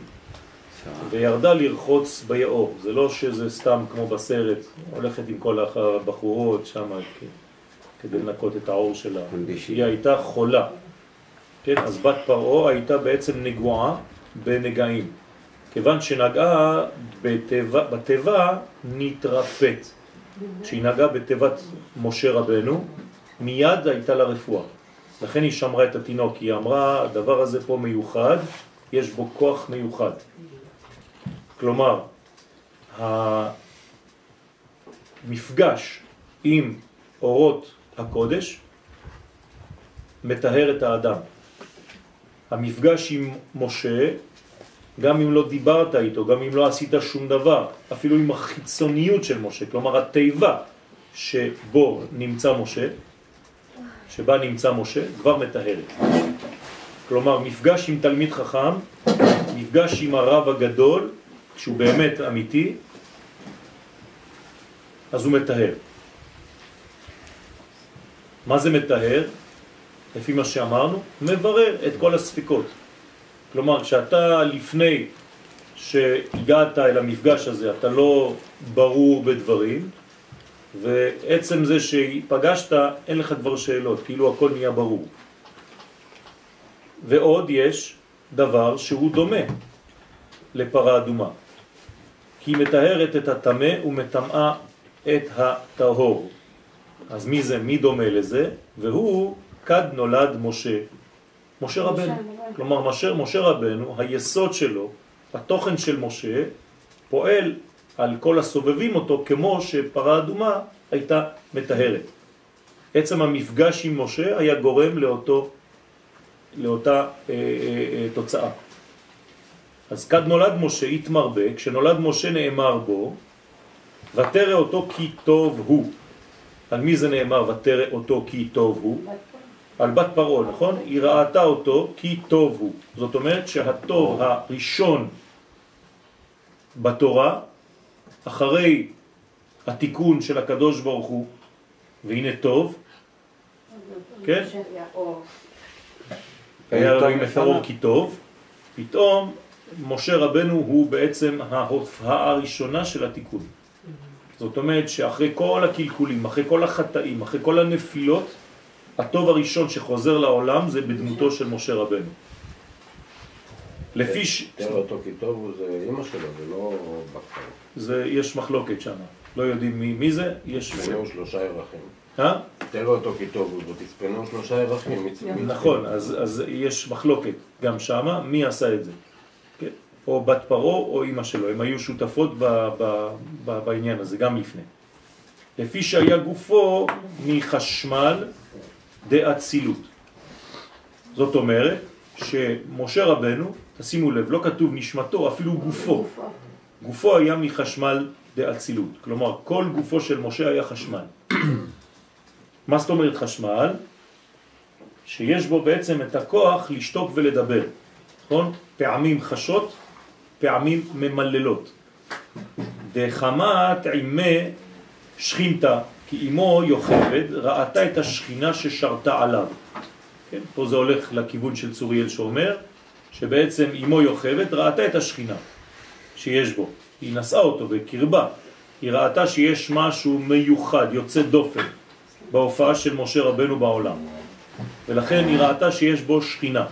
וירדה לרחוץ ביאור. זה לא שזה סתם כמו בסרט, הולכת עם כל הבחורות שם כדי לנקות את העור שלה. היא הייתה חולה. כן? אז בת פרעה הייתה בעצם נגועה בנגעים. כיוון שנגעה בטבע, בטבע נתרפאת. כשהיא נגעה בטבעת משה רבנו, מיד הייתה לה רפואה. לכן היא שמרה את התינוק, היא אמרה, הדבר הזה פה מיוחד, יש בו כוח מיוחד. כלומר, המפגש עם אורות הקודש מטהר את האדם. המפגש עם משה, גם אם לא דיברת איתו, גם אם לא עשית שום דבר, אפילו עם החיצוניות של משה, כלומר התיבה שבו נמצא משה, שבה נמצא משה, כבר מטהרת. כלומר, מפגש עם תלמיד חכם, מפגש עם הרב הגדול, שהוא באמת אמיתי, אז הוא מטהר. מה זה מטהר? לפי מה שאמרנו, מברר את כל הספקות. כלומר, כשאתה לפני שהגעת אל המפגש הזה, אתה לא ברור בדברים, ועצם זה שפגשת, אין לך כבר שאלות, כאילו הכל נהיה ברור. ועוד יש דבר שהוא דומה לפרה אדומה, כי היא מטהרת את הטמא ומטמאה את הטהור. אז מי זה? מי דומה לזה? והוא כד נולד משה. משה רבנו. כלומר, משה, משה רבנו, היסוד שלו, התוכן של משה, פועל על כל הסובבים אותו כמו שפרה אדומה הייתה מטהרת. עצם המפגש עם משה היה גורם לאותו, לאותה אה, אה, אה, תוצאה. אז כד נולד משה התמרבה, כשנולד משה נאמר בו, ותרא אותו כי טוב הוא. על מי זה נאמר ותרא אותו כי טוב הוא? על בת פרעה, נכון? היא ראתה אותו כי טוב הוא. זאת אומרת שהטוב הראשון בתורה, אחרי התיקון של הקדוש ברוך הוא, והנה טוב, כן? היה אלוהים מפרעה כי טוב, פתאום משה רבנו הוא בעצם ההופעה הראשונה של התיקון. זאת אומרת שאחרי כל הקלקולים, אחרי כל החטאים, אחרי כל הנפילות, הטוב הראשון שחוזר לעולם זה בדמותו של משה רבנו. לפי ש... תראה אותו כי טוב הוא זה אימא שלו, זה לא בכפר. זה, יש מחלוקת שם, לא יודעים מי, מי זה, יש... תספנו שלושה ירחים. אה? תראה אותו כי טוב הוא, ותספנו שלושה מי- נכון, אז, אז יש מחלוקת גם שמה, מי עשה את זה? כן? או בת פרו או אמא שלו, הם היו שותפות ב, ב, ב, בעניין הזה, גם לפני. לפי שהיה גופו מחשמל דאצילות. זאת אומרת שמשה רבנו, תשימו לב, לא כתוב נשמתו, אפילו גופו. גופו היה מחשמל דאצילות. כלומר, כל גופו של משה היה חשמל. מה זאת אומרת חשמל? שיש בו בעצם את הכוח לשתוק ולדבר, נכון? פעמים חשות, פעמים ממללות. דחמת עימי שכינתה, כי אמו יוכבד ראתה את השכינה ששרתה עליו. כן? פה זה הולך לכיוון של צוריאל שאומר שבעצם אמו יוכבד ראתה את השכינה שיש בו, היא נשאה אותו בקרבה, היא ראתה שיש משהו מיוחד, יוצא דופן, בהופעה של משה רבנו בעולם. ולכן היא ראתה שיש בו שכינה.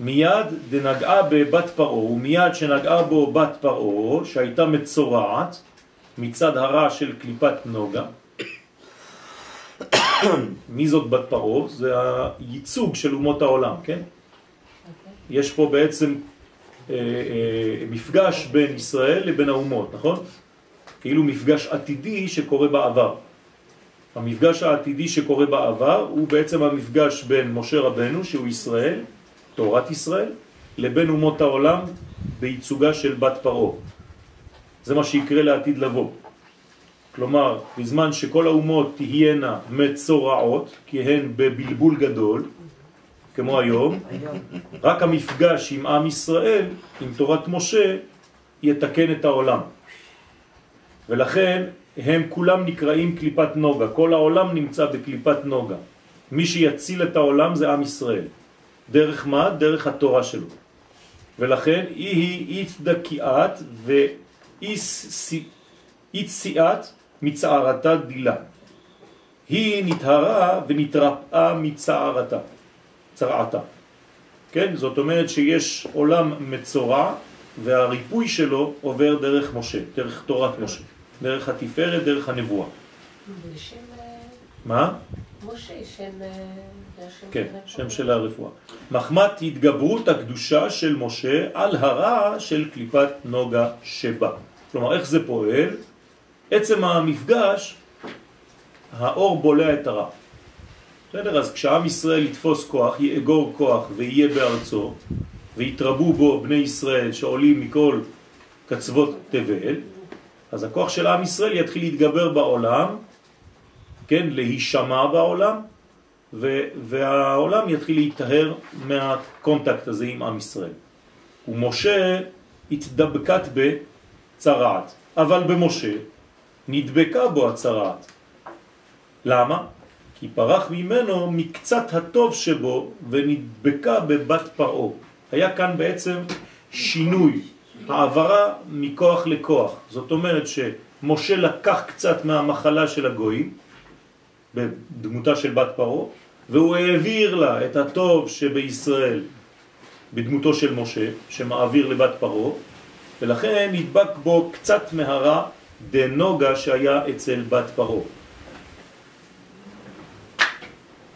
מיד דנגעה בבת פרעה, ומיד שנגעה בו בת פרעה, שהייתה מצורעת מצד הרע של קליפת נוגה. מי זאת בת פרעה? זה הייצוג של אומות העולם, כן? יש פה בעצם אה, אה, מפגש בין ישראל לבין האומות, נכון? כאילו מפגש עתידי שקורה בעבר. המפגש העתידי שקורה בעבר הוא בעצם המפגש בין משה רבנו, שהוא ישראל, תורת ישראל, לבין אומות העולם בייצוגה של בת פרעה. זה מה שיקרה לעתיד לבוא. כלומר, בזמן שכל האומות תהיינה מצורעות, כי הן בבלבול גדול, כמו היום, רק המפגש עם עם ישראל, עם תורת משה, יתקן את העולם. ולכן הם כולם נקראים קליפת נוגה, כל העולם נמצא בקליפת נוגה. מי שיציל את העולם זה עם ישראל. דרך מה? דרך התורה שלו. ולכן היא התדקיעת ואיציאת מצערתה דילה. היא נטהרה ונתרפאה מצערתה, צרעתה. כן? זאת אומרת שיש עולם מצורע והריפוי שלו עובר דרך משה, דרך תורת משה, דרך התפארת, דרך הנבואה. אה, מה? משה, שם... אה, כן, שם. של הרפואה. מחמת התגברות הקדושה של משה על הרע של קליפת נוגה שבה. כלומר, איך זה פועל? עצם המפגש, האור בולע את הרע. בסדר? אז כשעם ישראל יתפוס כוח, יאגור כוח ויהיה בארצו, ויתרבו בו בני ישראל שעולים מכל קצוות תבל, אז הכוח של עם ישראל יתחיל להתגבר בעולם, כן, להישמע בעולם, ו- והעולם יתחיל להיטהר מה contact הזה עם עם ישראל. ומשה התדבקת בצרעת, אבל במשה נדבקה בו הצרעת. למה? כי פרח ממנו מקצת הטוב שבו ונדבקה בבת פרעה. היה כאן בעצם שינוי, העברה מכוח לכוח. זאת אומרת שמשה לקח קצת מהמחלה של הגויים, בדמותה של בת פרעה, והוא העביר לה את הטוב שבישראל בדמותו של משה, שמעביר לבת פרעה, ולכן נדבק בו קצת מהרע דנוגה שהיה אצל בת פרעה.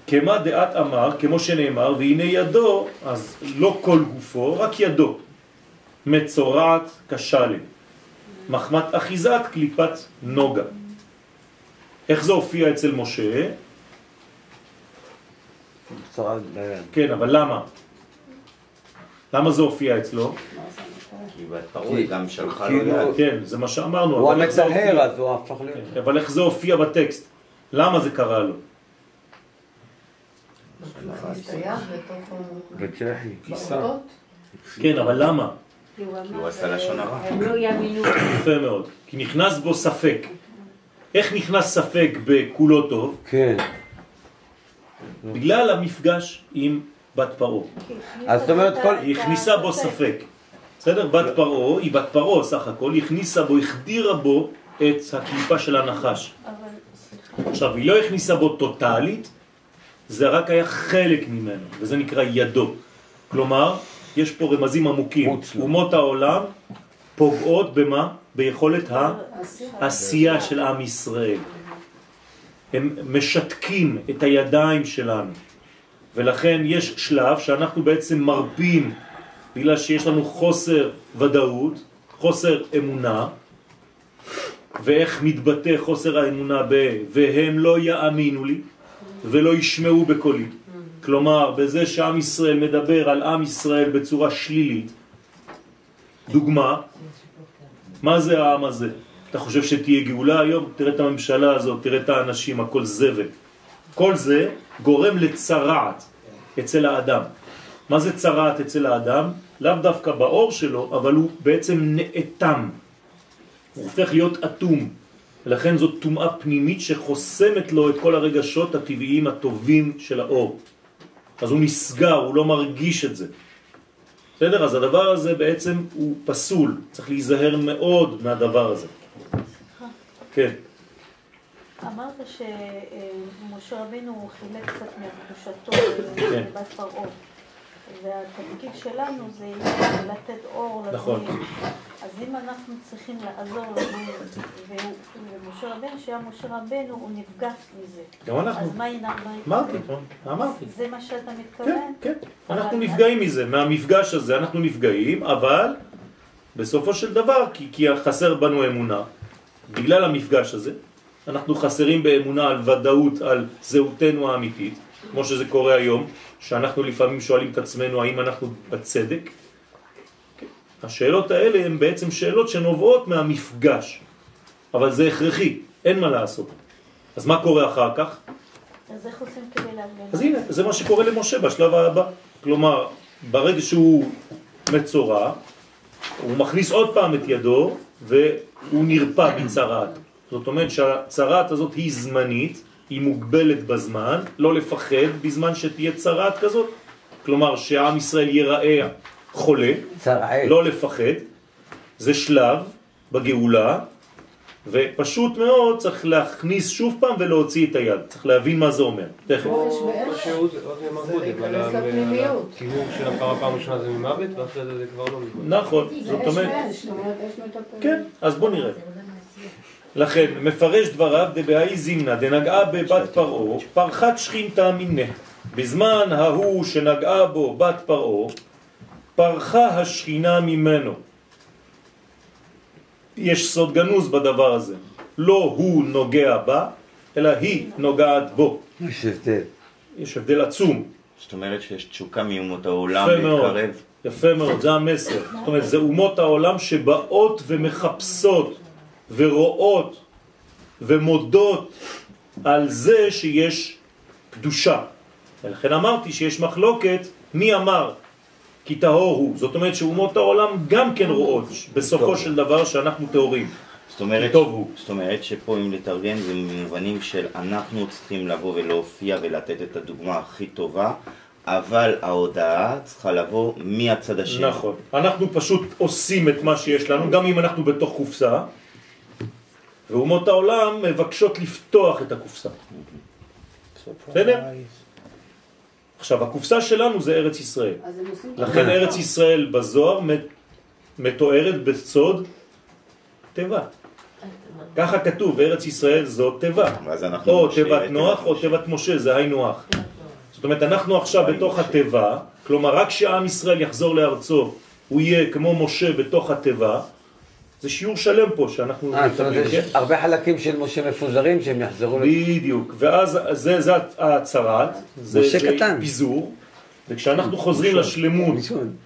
כמה דעת אמר, כמו שנאמר, והנה ידו, אז לא כל גופו, רק ידו, מצורעת כשלם, מחמת אחיזת קליפת נוגה. איך זה הופיע אצל משה? ביד. כן, אבל למה? למה זה הופיע אצלו? כי היא גם שלחה לו כאילו- יד. כן, זה מה שאמרנו. הוא הופיע? אז הוא הפך להיות... כן, אבל איך זה הופיע בטקסט? למה זה קרה לו? כן, אבל למה? כי הוא עשה לשון הרע. לא. יפה מאוד. כי נכנס בו ספק. איך נכנס ספק בכולו טוב? כן. בגלל המפגש עם בת פרעה. אז זאת אומרת, היא הכניסה בו ספק. בסדר? בת פרעה, היא בת פרעה סך הכל, הכניסה בו, החדירה בו את הקליפה של הנחש. אבל, סליחה, עכשיו, היא לא הכניסה בו טוטלית, זה רק היה חלק ממנו, וזה נקרא ידו. כלומר, יש פה רמזים עמוקים. אומות העולם פוגעות במה? ביכולת העשייה של עם ישראל. הם משתקים את הידיים שלנו. ולכן יש שלב שאנחנו בעצם מרפים בגלל שיש לנו חוסר ודאות, חוסר אמונה, ואיך מתבטא חוסר האמונה ב... והם לא יאמינו לי ולא ישמעו בקולי. כלומר, בזה שעם ישראל מדבר על עם ישראל בצורה שלילית, דוגמה, מה זה העם הזה? אתה חושב שתהיה גאולה היום? תראה את הממשלה הזאת, תראה את האנשים, הכל זבל. כל זה גורם לצרעת אצל האדם. מה זה צרעת אצל האדם? לאו דווקא באור שלו, אבל הוא בעצם נאטם. הוא הופך להיות אטום. לכן זאת טומאה פנימית שחוסמת לו את כל הרגשות הטבעיים הטובים של האור. אז הוא נסגר, הוא לא מרגיש את זה. בסדר? אז הדבר הזה בעצם הוא פסול, צריך להיזהר מאוד מהדבר הזה. כן, אמרת שמשה רבינו חילק קצת מקדושתו כן. לבת פרעה, והתפקיד שלנו זה לתת אור נכון. לגויים. אז אם אנחנו צריכים לעזור לגויים, והוא- ומשה רבינו, שהיה משה רבינו, הוא נפגש מזה. גם אנחנו. אז מה ינ- אמרתי, אמרתי. זה מה שאתה כן, מתכוון? כן. אנחנו אבל- נפגעים מזה, מהמפגש הזה אנחנו נפגעים, אבל בסופו של דבר, כי, כי חסר בנו אמונה, בגלל המפגש הזה, אנחנו חסרים באמונה על ודאות, על זהותנו האמיתית, כמו שזה קורה היום, שאנחנו לפעמים שואלים את עצמנו האם אנחנו בצדק. כן. השאלות האלה הן בעצם שאלות שנובעות מהמפגש, אבל זה הכרחי, אין מה לעשות. אז מה קורה אחר כך? אז איך עושים כדי להגן? אז הנה, זה מה שקורה למשה בשלב הבא. כלומר, ברגע שהוא מצורע, הוא מכניס עוד פעם את ידו והוא נרפא מצרעת. זאת אומרת שהצרעת הזאת היא זמנית, היא מוגבלת בזמן, לא לפחד בזמן שתהיה צרעת כזאת, כלומר שעם ישראל ייראה חולה, צרעת. לא לפחד, זה שלב בגאולה, ופשוט מאוד צריך להכניס שוב פעם ולהוציא את היד, צריך להבין מה זה אומר, תכף. חופש או בערך. שעוד מרבודים, על להיכנס ה- לפנימיות. הטיהור של הפרה פעם ראשונה זה ממוות, ואחרי זה זה כבר לא ממוות. נכון, זה זאת אש אומרת, באש, זאת אומרת, אש מטפלת. כן, אז בוא נראה. לכן, מפרש דבריו דבהאי זימנה דנגעה בבת פרעה, פרחת שכינתה מיניה. בזמן ההוא שנגעה בו בת פרעה, פרחה השכינה ממנו. יש סוד גנוז בדבר הזה. לא הוא נוגע בה, אלא היא נוגעת בו. יש הבדל. יש הבדל עצום. זאת אומרת שיש תשוקה מאומות העולם יפה מאוד. להתקרב. יפה מאוד, זה המסר. זאת אומרת, זה אומות העולם שבאות ומחפשות ורואות ומודות על זה שיש קדושה. ולכן אמרתי שיש מחלוקת, מי אמר? כי טהור הוא. זאת אומרת שאומות העולם גם כן רואות בסופו של דבר שאנחנו טהורים. זאת אומרת, טוב הוא. זאת אומרת שפה אם לתרגם זה במובנים של אנחנו צריכים לבוא ולהופיע ולתת את הדוגמה הכי טובה, אבל ההודעה צריכה לבוא מהצד השני. נכון. אנחנו פשוט עושים את מה שיש לנו, גם אם אנחנו בתוך קופסה, ואומות העולם מבקשות לפתוח את הקופסה. בסדר? עכשיו, הקופסה שלנו זה ארץ ישראל. לכן ארץ ישראל בזוהר מת- מתוארת בסוד תיבה. ככה כתוב, ארץ ישראל זו תיבה. או תיבת נוח או. תיבת משה, זה היינו הך. זאת אומרת, אנחנו עכשיו בתוך התיבה, כלומר רק כשעם ישראל יחזור לארצו, הוא יהיה כמו משה בתוך התיבה, זה שיעור שלם פה שאנחנו אה, זאת אומרת, מדברים, כן? יש הרבה חלקים של משה מפוזרים שהם יחזרו... לת- בדיוק, ואז זה, זה הצהרת, זה, זה. פיזור, וכשאנחנו חוזרים ראשון, לשלמות.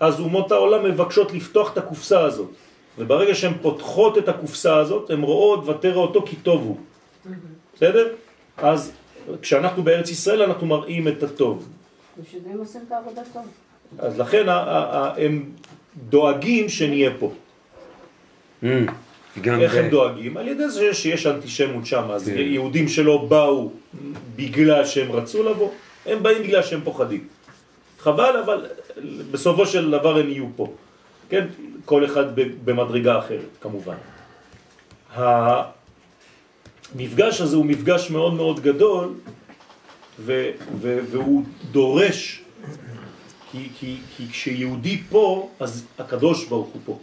אז אומות העולם מבקשות לפתוח את הקופסה הזאת, וברגע שהן פותחות את הקופסה הזאת, הן רואות ותרא אותו כי טוב הוא, בסדר? אז כשאנחנו בארץ ישראל אנחנו מראים את הטוב, בשביל עושים את העבודה טוב. אז לכן הם דואגים שנהיה פה. גם איך. הם דואגים? על ידי זה שיש אנטישמות שם, אז כן. יהודים שלא באו בגלל שהם רצו לבוא, הם באים בגלל שהם פוחדים. חבל, אבל בסופו של דבר הם יהיו פה. כן? כל אחד במדרגה אחרת, כמובן. המפגש הזה הוא מפגש מאוד מאוד גדול, ו- ו- והוא דורש, כי, כי, כי כשיהודי פה, אז הקדוש ברוך הוא פה.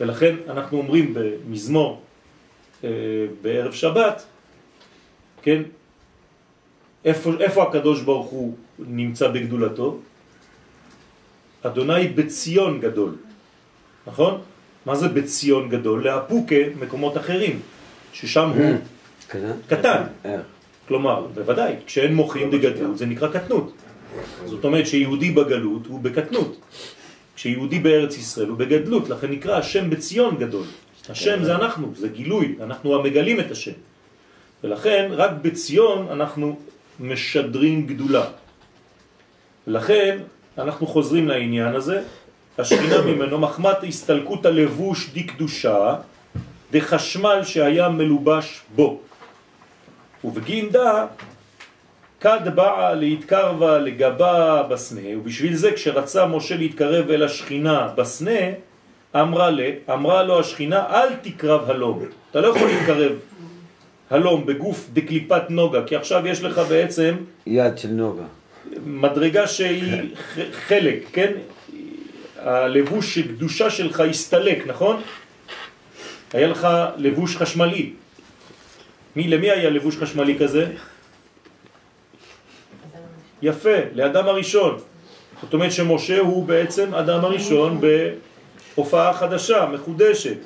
ולכן אנחנו אומרים במזמור אה, בערב שבת, כן, איפה, איפה הקדוש ברוך הוא נמצא בגדולתו? אדוני בציון גדול, נכון? מה זה בציון גדול? לאפוקה מקומות אחרים, ששם הוא קטן? קטן. איך? כלומר, בוודאי, כשאין מוחים בגדלות זה נקרא קטנות. זאת אומרת שיהודי בגלות הוא בקטנות. כשיהודי בארץ ישראל הוא בגדלות, לכן נקרא השם בציון גדול. השם זה אנחנו, זה גילוי, אנחנו המגלים את השם. ולכן רק בציון אנחנו משדרים גדולה. לכן אנחנו חוזרים לעניין הזה, השכינה ממנו מחמת הסתלקות הלבוש די קדושה, דחשמל שהיה מלובש בו. ובגינדה כד באה להתקרבה לגבה בסנה, ובשביל זה כשרצה משה להתקרב אל השכינה בסנה, אמרה, לה, אמרה לו השכינה, אל תקרב הלום. אתה לא יכול להתקרב הלום בגוף דקליפת נוגה, כי עכשיו יש לך בעצם יד של נוגה. מדרגה שהיא חלק, כן? הלבוש שקדושה שלך הסתלק, נכון? היה לך לבוש חשמלי. מי, למי היה לבוש חשמלי כזה? יפה, לאדם הראשון. זאת אומרת שמשה הוא בעצם אדם הראשון בהופעה חדשה, מחודשת.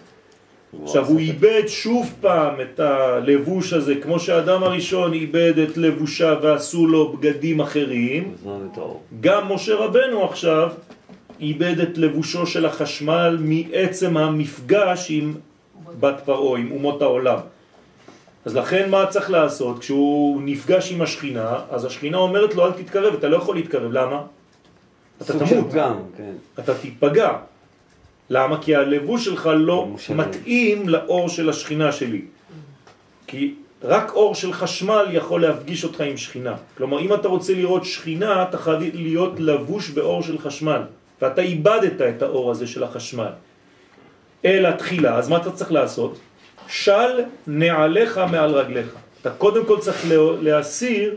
עכשיו הוא איבד שוב פעם את הלבוש הזה, כמו שהאדם הראשון איבד את לבושה ועשו לו בגדים אחרים. גם משה רבנו עכשיו איבד את לבושו של החשמל מעצם המפגש עם בת פרעה, עם אומות העולם. אז לכן מה צריך לעשות? כשהוא נפגש עם השכינה, אז השכינה אומרת לו אל תתקרב, אתה לא יכול להתקרב, למה? אתה תמות, פגם, כן. אתה תיפגע. למה? כי הלבוש שלך לא. מתאים לאור של השכינה שלי. כי רק אור של חשמל יכול להפגיש אותך עם שכינה. כלומר, אם אתה רוצה לראות שכינה, אתה חייב להיות לבוש באור של חשמל. ואתה איבדת את האור הזה של החשמל. אל התחילה, אז מה אתה צריך לעשות? של נעליך מעל רגליך. אתה קודם כל צריך לה- להסיר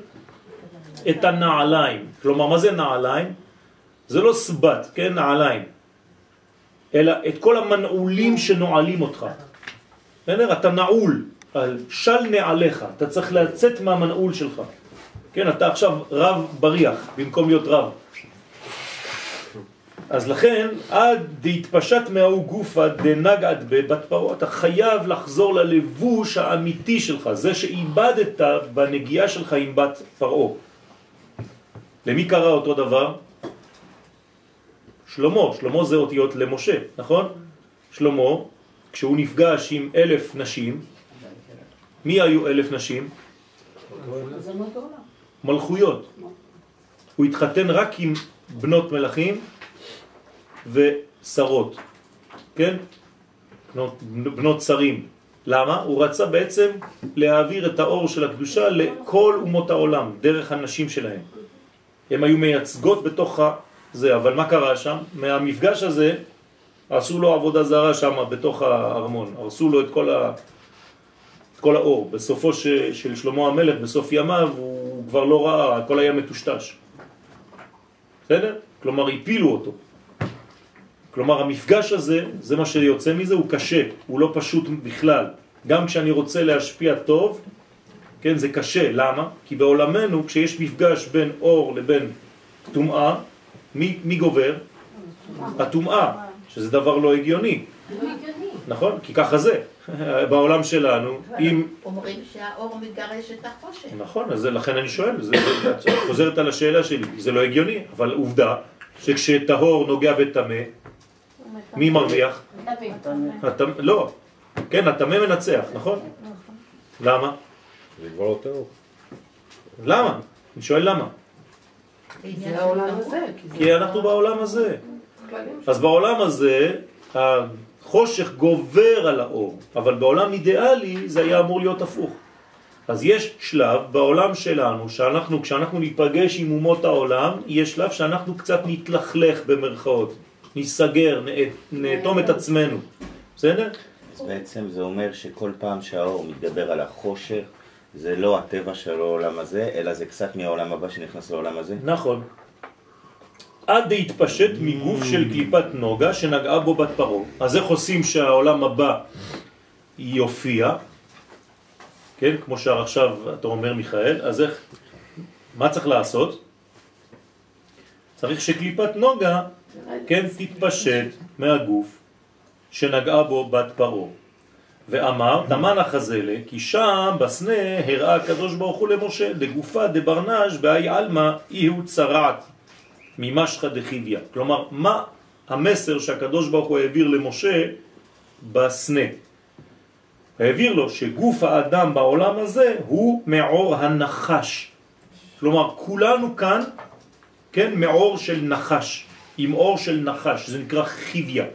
את הנעליים. כלומר, מה זה נעליים? זה לא סבת, כן? נעליים. אלא את כל המנעולים שנועלים אותך. בסדר? אתה נעול על של נעליך, אתה צריך לצאת מהמנעול שלך. כן, אתה עכשיו רב בריח במקום להיות רב. אז לכן, עד דהתפשט מההוא גופה דנגעת בבת פרעה, אתה חייב לחזור ללבוש האמיתי שלך, זה שאיבדת בנגיעה שלך עם בת פרעה. למי קרה אותו דבר? שלמה, שלמה זה אותיות למשה, נכון? שלמה, כשהוא נפגש עם אלף נשים, מי היו אלף נשים? מלכויות. הוא התחתן רק עם בנות מלכים ושרות, כן? בנות, בנות שרים. למה? הוא רצה בעצם להעביר את האור של הקדושה לכל אומות העולם, דרך הנשים שלהם. הם היו מייצגות בתוך זה, אבל מה קרה שם? מהמפגש הזה עשו לו עבודה זרה שם בתוך הארמון, הרסו לו את כל, ה... את כל האור. בסופו ש... של שלמה המלך, בסוף ימיו, הוא כבר לא ראה, הכל היה מטושטש. בסדר? כלומר, הפילו אותו. כלומר, המפגש הזה, זה מה שיוצא מזה, הוא קשה, הוא לא פשוט בכלל. גם כשאני רוצה להשפיע טוב, כן, זה קשה. למה? כי בעולמנו, כשיש מפגש בין אור לבין טומאה, מי, מי גובר? הטומאה, שזה דבר לא הגיוני. נכון? כי ככה זה. בעולם שלנו, אם... אומרים שהאור מגרש את החושך. נכון, אז לכן אני שואל, זה, חוזרת על השאלה שלי, זה לא הגיוני, אבל עובדה שכשטהור נוגע בטמא, מי מרוויח? הטמא, לא, כן, הטמא מנצח, נכון? למה? זה כבר לא טוב. למה? אני שואל למה. כי אנחנו בעולם הזה. אז בעולם הזה החושך גובר על האור, אבל בעולם אידיאלי זה היה אמור להיות הפוך. אז יש שלב בעולם שלנו, שאנחנו, כשאנחנו ניפגש עם אומות העולם, יש שלב שאנחנו קצת נתלכלך במרכאות, ניסגר, נאטום את עצמנו, בסדר? אז בעצם זה אומר שכל פעם שהאור מתגבר על החושך, זה לא הטבע של העולם הזה, אלא זה קצת מהעולם הבא שנכנס לעולם הזה. נכון. עד להתפשט מגוף של קליפת נוגה שנגעה בו בת פרעה. אז איך עושים שהעולם הבא יופיע? כן, כמו שעכשיו אתה אומר מיכאל, אז איך, מה צריך לעשות? צריך שקליפת נוגה, כן, תתפשט מהגוף שנגעה בו בת פרעה. ואמר, תמן החזלה, כי שם בסנה הראה הקדוש ברוך הוא למשה, דגופה דברנש באי עלמא איהו צרעת ממשחא דחיביה. כלומר, מה המסר שהקדוש ברוך הוא העביר למשה בסנה? העביר לו שגוף האדם בעולם הזה הוא מעור הנחש. כלומר, כולנו כאן, כן, מעור של נחש, עם אור של נחש, זה נקרא חיביה.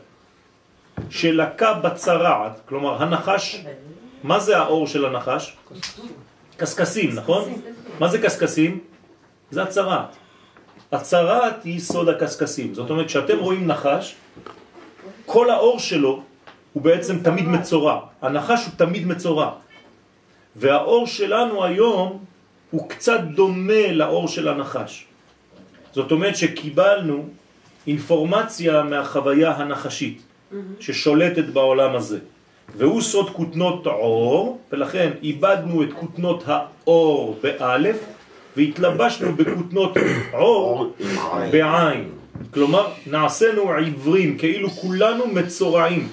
שלקה בצרעת, כלומר הנחש, מה זה האור של הנחש? קסקסים, נכון? מה זה קסקסים? זה הצרעת. הצרעת היא סוד הקסקסים. זאת אומרת, כשאתם רואים נחש, כל האור שלו הוא בעצם תמיד מצורע. הנחש הוא תמיד מצורע. והאור שלנו היום הוא קצת דומה לאור של הנחש. זאת אומרת שקיבלנו אינפורמציה מהחוויה הנחשית ששולטת בעולם הזה. והוא סוד כותנות עור, ולכן איבדנו את כותנות האור באלף, והתלבשנו בכותנות עור בעין. כלומר, נעשינו עיוורים, כאילו כולנו מצורעים,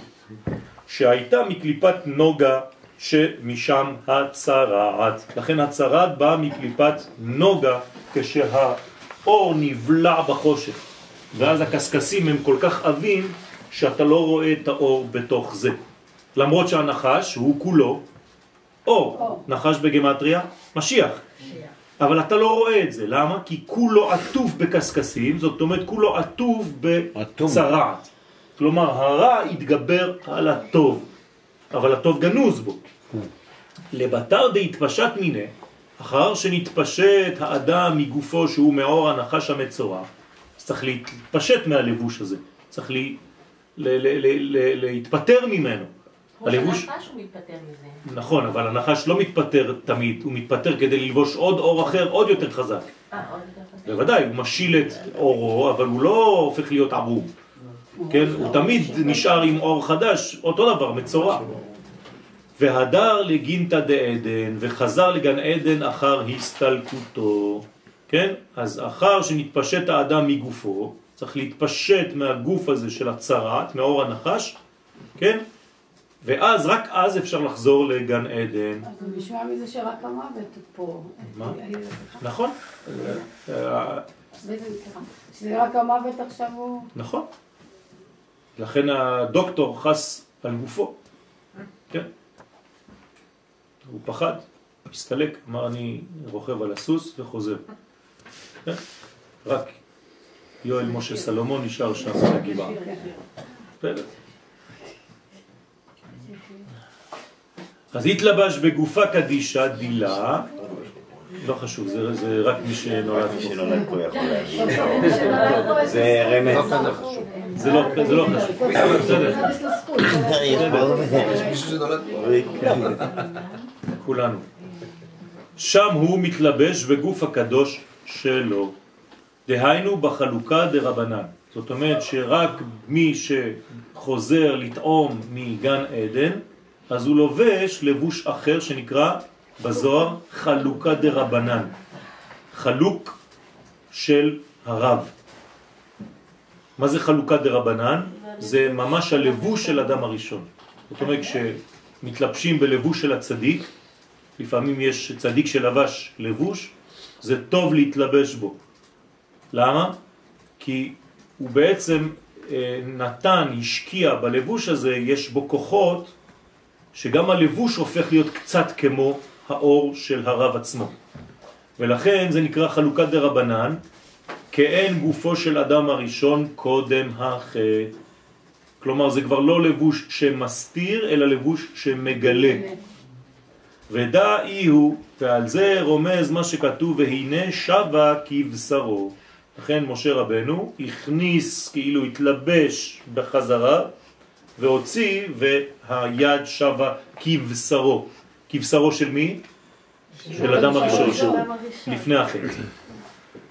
שהייתה מקליפת נוגה שמשם הצרעת. לכן הצרעת באה מקליפת נוגה כשהאור נבלע בחושך. ואז הקסקסים הם כל כך עבים שאתה לא רואה את האור בתוך זה. למרות שהנחש הוא כולו אור. אור. נחש בגמטריה, משיח. אבל אתה לא רואה את זה, למה? כי כולו עטוף בקסקסים, זאת אומרת כולו עטוף. בצרעת. כלומר, הרע יתגבר על הטוב, אבל הטוב גנוז בו. לבתר דהתפשט מיני, אחר שנתפשט האדם מגופו שהוא מאור הנחש המצורע, אז צריך להתפשט מהלבוש הזה, צריך לי, ל, ל, ל, ל, להתפטר ממנו. כמו הלבוש, שהנחש הוא מתפטר מזה. נכון, אבל הנחש לא מתפטר תמיד, הוא מתפטר כדי ללבוש עוד אור אחר עוד יותר חזק. אה, עוד יותר חזק. בוודאי, הוא משיל את אורו, אבל הוא לא הופך להיות ערום. כן, הוא תמיד נשאר עם אור חדש, אותו דבר, מצורע. והדר לגינתא דעדן, וחזר לגן עדן אחר הסתלקותו. כן? אז אחר שנתפשט האדם מגופו, צריך להתפשט מהגוף הזה של הצרת, מאור הנחש, כן? ואז, רק אז אפשר לחזור לגן עדן. אז נשמע מזה שרק המוות פה. מה? סליחה. נכון? אה, בעצם, סליחה. שזה רק המוות עכשיו הוא... נכון. לכן הדוקטור חס על גופו. כן. הוא פחד, הסתלק, אמר אני רוכב על הסוס וחוזר. רק יואל משה סלומון נשאר שם על הגבעה. אז התלבש בגופה קדישה דילה, לא חשוב, זה, זה רק מי שנולד פה. יכול להגיד. לא, זה רמז. זה לא, זה לא חשוב. בסדר. כולנו. שם הוא מתלבש בגוף הקדוש שלו. דהיינו בחלוקה דרבנן. זאת אומרת שרק מי שחוזר לטעום מגן עדן, אז הוא לובש לבוש אחר שנקרא בזוהר חלוקה דרבנן. חלוק של הרב. מה זה חלוקה דרבנן? זה ממש הלבוש של אדם הראשון. זאת אומרת, כשמתלבשים בלבוש של הצדיק, לפעמים יש צדיק שלבש לבוש, זה טוב להתלבש בו. למה? כי הוא בעצם אה, נתן, השקיע בלבוש הזה, יש בו כוחות שגם הלבוש הופך להיות קצת כמו האור של הרב עצמו. ולכן זה נקרא חלוקת דרבנן, כאין גופו של אדם הראשון קודם החטא. כלומר זה כבר לא לבוש שמסתיר, אלא לבוש שמגלה. ודע אי הוא, ועל זה רומז מה שכתוב, והנה שווה כבשרו. לכן משה רבנו הכניס, כאילו התלבש בחזרה, והוציא, והיד שווה כבשרו. כבשרו של מי? של אדם הראשון, שהוא אדם הראשון. לפני החטא.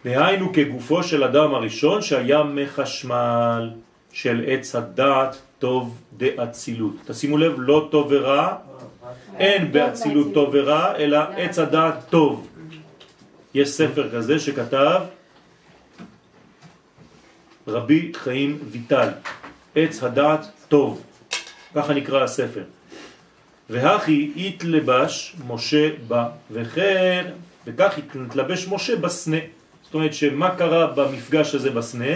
דהיינו כגופו של אדם הראשון שהיה מחשמל של עץ הדעת טוב דאצילות. תשימו לב, לא טוב ורע, אין באצילות טוב ורע, אלא עץ הדעת טוב. יש ספר כזה שכתב רבי חיים ויטל, עץ הדעת טוב. ככה נקרא הספר. והכי התלבש משה בה, וכן, וכך התלבש משה בסנה. זאת אומרת שמה קרה במפגש הזה בסנה?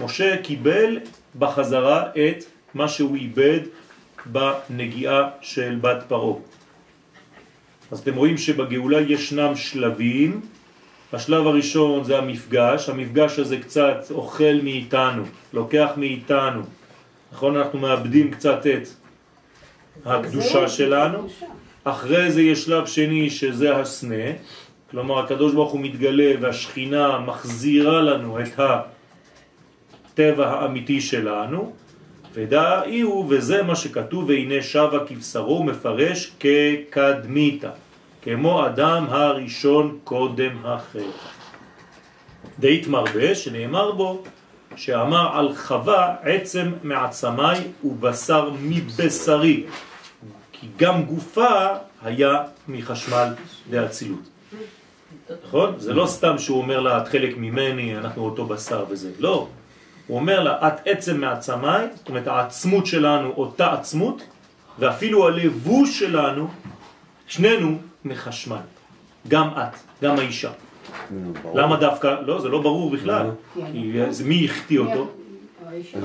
משה קיבל בחזרה את מה שהוא איבד בנגיעה של בת פרעה. אז אתם רואים שבגאולה ישנם שלבים. השלב הראשון זה המפגש, המפגש הזה קצת אוכל מאיתנו, לוקח מאיתנו. נכון? אנחנו מאבדים קצת את הקדושה שלנו. אחרי זה יש שלב שני שזה הסנה, כלומר הקדוש ברוך הוא מתגלה והשכינה מחזירה לנו את הטבע האמיתי שלנו, ודאי הוא, וזה מה שכתוב, והנה שווה כבשרו מפרש כקדמיתה, כמו אדם הראשון קודם החטא. דית מרבה שנאמר בו שאמר על חווה עצם מעצמי ובשר מבשרי כי גם גופה היה מחשמל דאצילות. נכון? זה לא סתם שהוא אומר לה, את חלק ממני, אנחנו אותו בשר וזה. לא. הוא אומר לה, את עצם מעצמי, זאת אומרת העצמות שלנו אותה עצמות, ואפילו הלבוש שלנו, שנינו מחשמל. גם את, גם האישה. למה דווקא? לא, זה לא ברור בכלל. זה- מי החטיא אותו?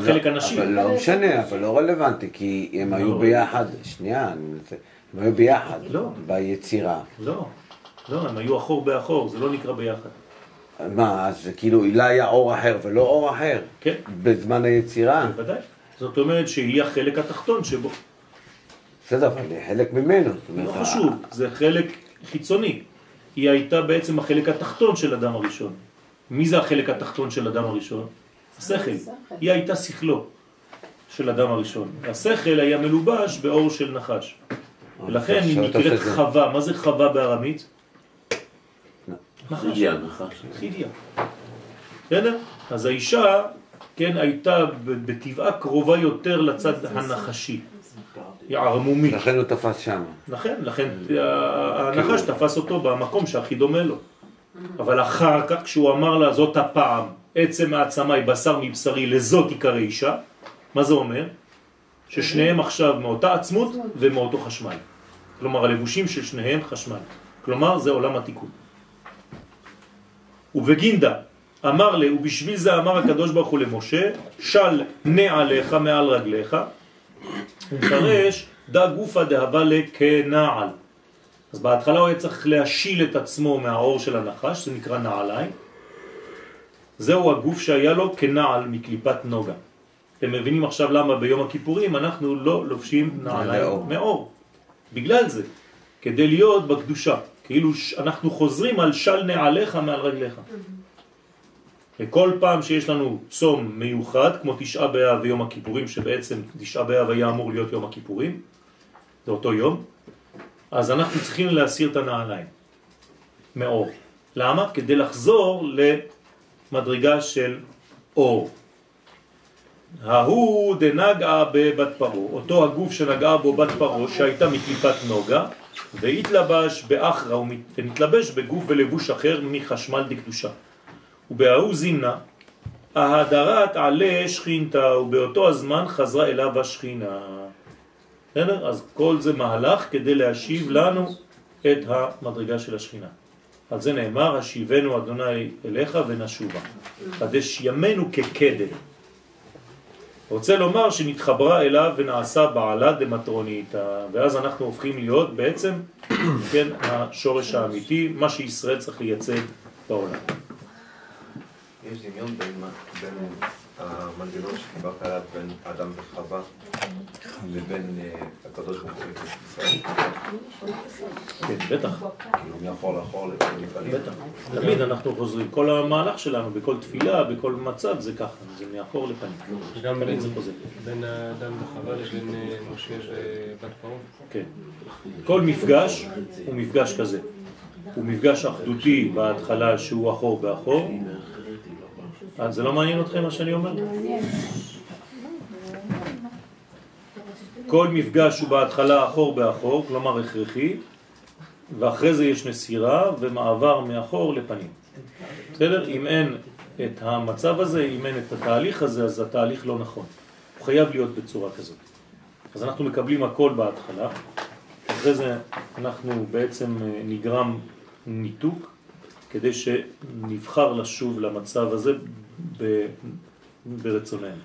חלק הנשי. אבל לא משנה, אבל לא רלוונטי, כי הם היו לא. ביחד, שנייה, הם היו ביחד, לא. ביצירה. לא, לא, הם היו אחור באחור, זה לא נקרא ביחד. מה, אז כאילו לה היה אור אחר ולא אור אחר? כן. בזמן היצירה? בוודאי. זאת אומרת שהיא החלק התחתון שבו. בסדר, אבל היא חלק ממנו. לא חשוב, זה חלק חיצוני. היא הייתה בעצם החלק התחתון של אדם הראשון. מי זה החלק התחתון של אדם הראשון? השכל. היא הייתה שכלו של אדם הראשון. השכל היה מלובש באור של נחש. ולכן היא נקראת. חווה. מה זה חווה בארמית? נחש. חידיה, נחש. חידיה. בסדר? אז האישה, כן, הייתה בטבעה קרובה יותר לצד הנחשי. היא ערמומית. לכן הוא תפס שם. לכן, לכן ה- הנחש תפס אותו במקום שהכי דומה לו. אבל אחר כך כשהוא אמר לה זאת הפעם, עצם מעצמי, בשר מבשרי, לזאת עיקר אישה, מה זה אומר? ששניהם עכשיו מאותה עצמות ומאותו חשמל. כלומר הלבושים של שניהם חשמל. כלומר זה עולם התיקון. ובגינדה אמר לי, ובשביל זה אמר הקדוש ברוך הוא למשה, של נעליך מעל רגליך, הוא מפרש, דא גופא דהבה לכנעל. אז בהתחלה הוא היה צריך להשיל את עצמו מהאור של הנחש, זה נקרא נעליים. זהו הגוף שהיה לו כנעל מקליפת נוגה. אתם מבינים עכשיו למה ביום הכיפורים אנחנו לא לובשים נעליים. מאור. בגלל זה, כדי להיות בקדושה. כאילו אנחנו חוזרים על של נעליך מעל רגליך. וכל פעם שיש לנו צום מיוחד, כמו תשעה באב ויום הכיפורים, שבעצם תשעה באב היה אמור להיות יום הכיפורים, זה אותו יום, אז אנחנו צריכים להסיר את הנעליים מאור. למה? כדי לחזור למדרגה של אור. ההוא דנגעה בבת פרו, אותו הגוף שנגעה בו בת פרו שהייתה מקליפת נוגה, והתלבש באחרה ונתלבש בגוף ולבוש אחר מחשמל דקדושה. ובההוא זימנה, ההדרת עלה שכינתה, ובאותו הזמן חזרה אליו השכינה. בסדר? אז כל זה מהלך כדי להשיב לנו את המדרגה של השכינה. על זה נאמר, השיבנו אדוני אליך ונשובה. חדש ימינו כקדם. רוצה לומר שנתחברה אליו ונעשה בעלה דמטרוניתא, ואז אנחנו הופכים להיות בעצם, כן, השורש האמיתי, מה שישראל צריך לייצג בעולם. יש דמיון בין המנגנון שדיברת עליו בין אדם וחווה לבין אה, הקדוש ברוך הוא ישראל. כן, בטח, כאילו מאחור לאחור לפנים. בטח. תמיד אנחנו חוזרים, כל המהלך שלנו, בכל תפילה, בכל מצב, זה ככה, זה מאחור לפנים. גם תמיד בין- זה חוזר. בין האדם וחווה לבין אה, משה ובת פרעה. כן. כל מפגש הוא מפגש כזה. הוא מפגש אחדותי בהתחלה שהוא אחור באחור. אז זה לא מעניין אתכם מה שאני אומר? כל מפגש הוא בהתחלה אחור באחור, כלומר הכרחי, ואחרי זה יש נסירה ומעבר מאחור לפנים. בסדר? אם אין את המצב הזה, אם אין את התהליך הזה, אז התהליך לא נכון. הוא חייב להיות בצורה כזאת. אז אנחנו מקבלים הכל בהתחלה, אחרי זה אנחנו בעצם אה, נגרם ניתוק, כדי שנבחר לשוב למצב הזה ברצוננו.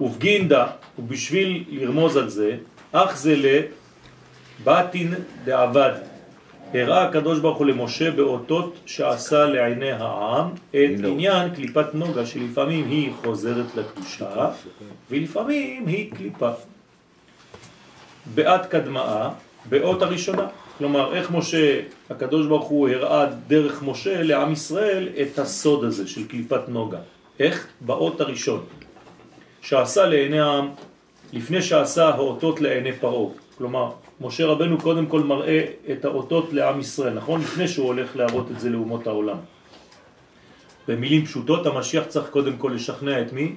ובגינדה, ובשביל לרמוז על זה, אך זה לבטין דעבד. הראה הקדוש ברוך הוא למשה באותות שעשה לעיני העם את עניין קליפת נוגה שלפעמים היא חוזרת לקדושה ולפעמים היא קליפה. בעת קדמאה, באות הראשונה. כלומר, איך משה, הקדוש ברוך הוא הראה דרך משה לעם ישראל את הסוד הזה של קליפת נוגה. איך? באות הראשון. שעשה לעיני העם לפני שעשה האותות לעיני פרעה. כלומר, משה רבנו קודם כל מראה את האותות לעם ישראל, נכון? לפני שהוא הולך להראות את זה לאומות העולם. במילים פשוטות, המשיח צריך קודם כל לשכנע את מי?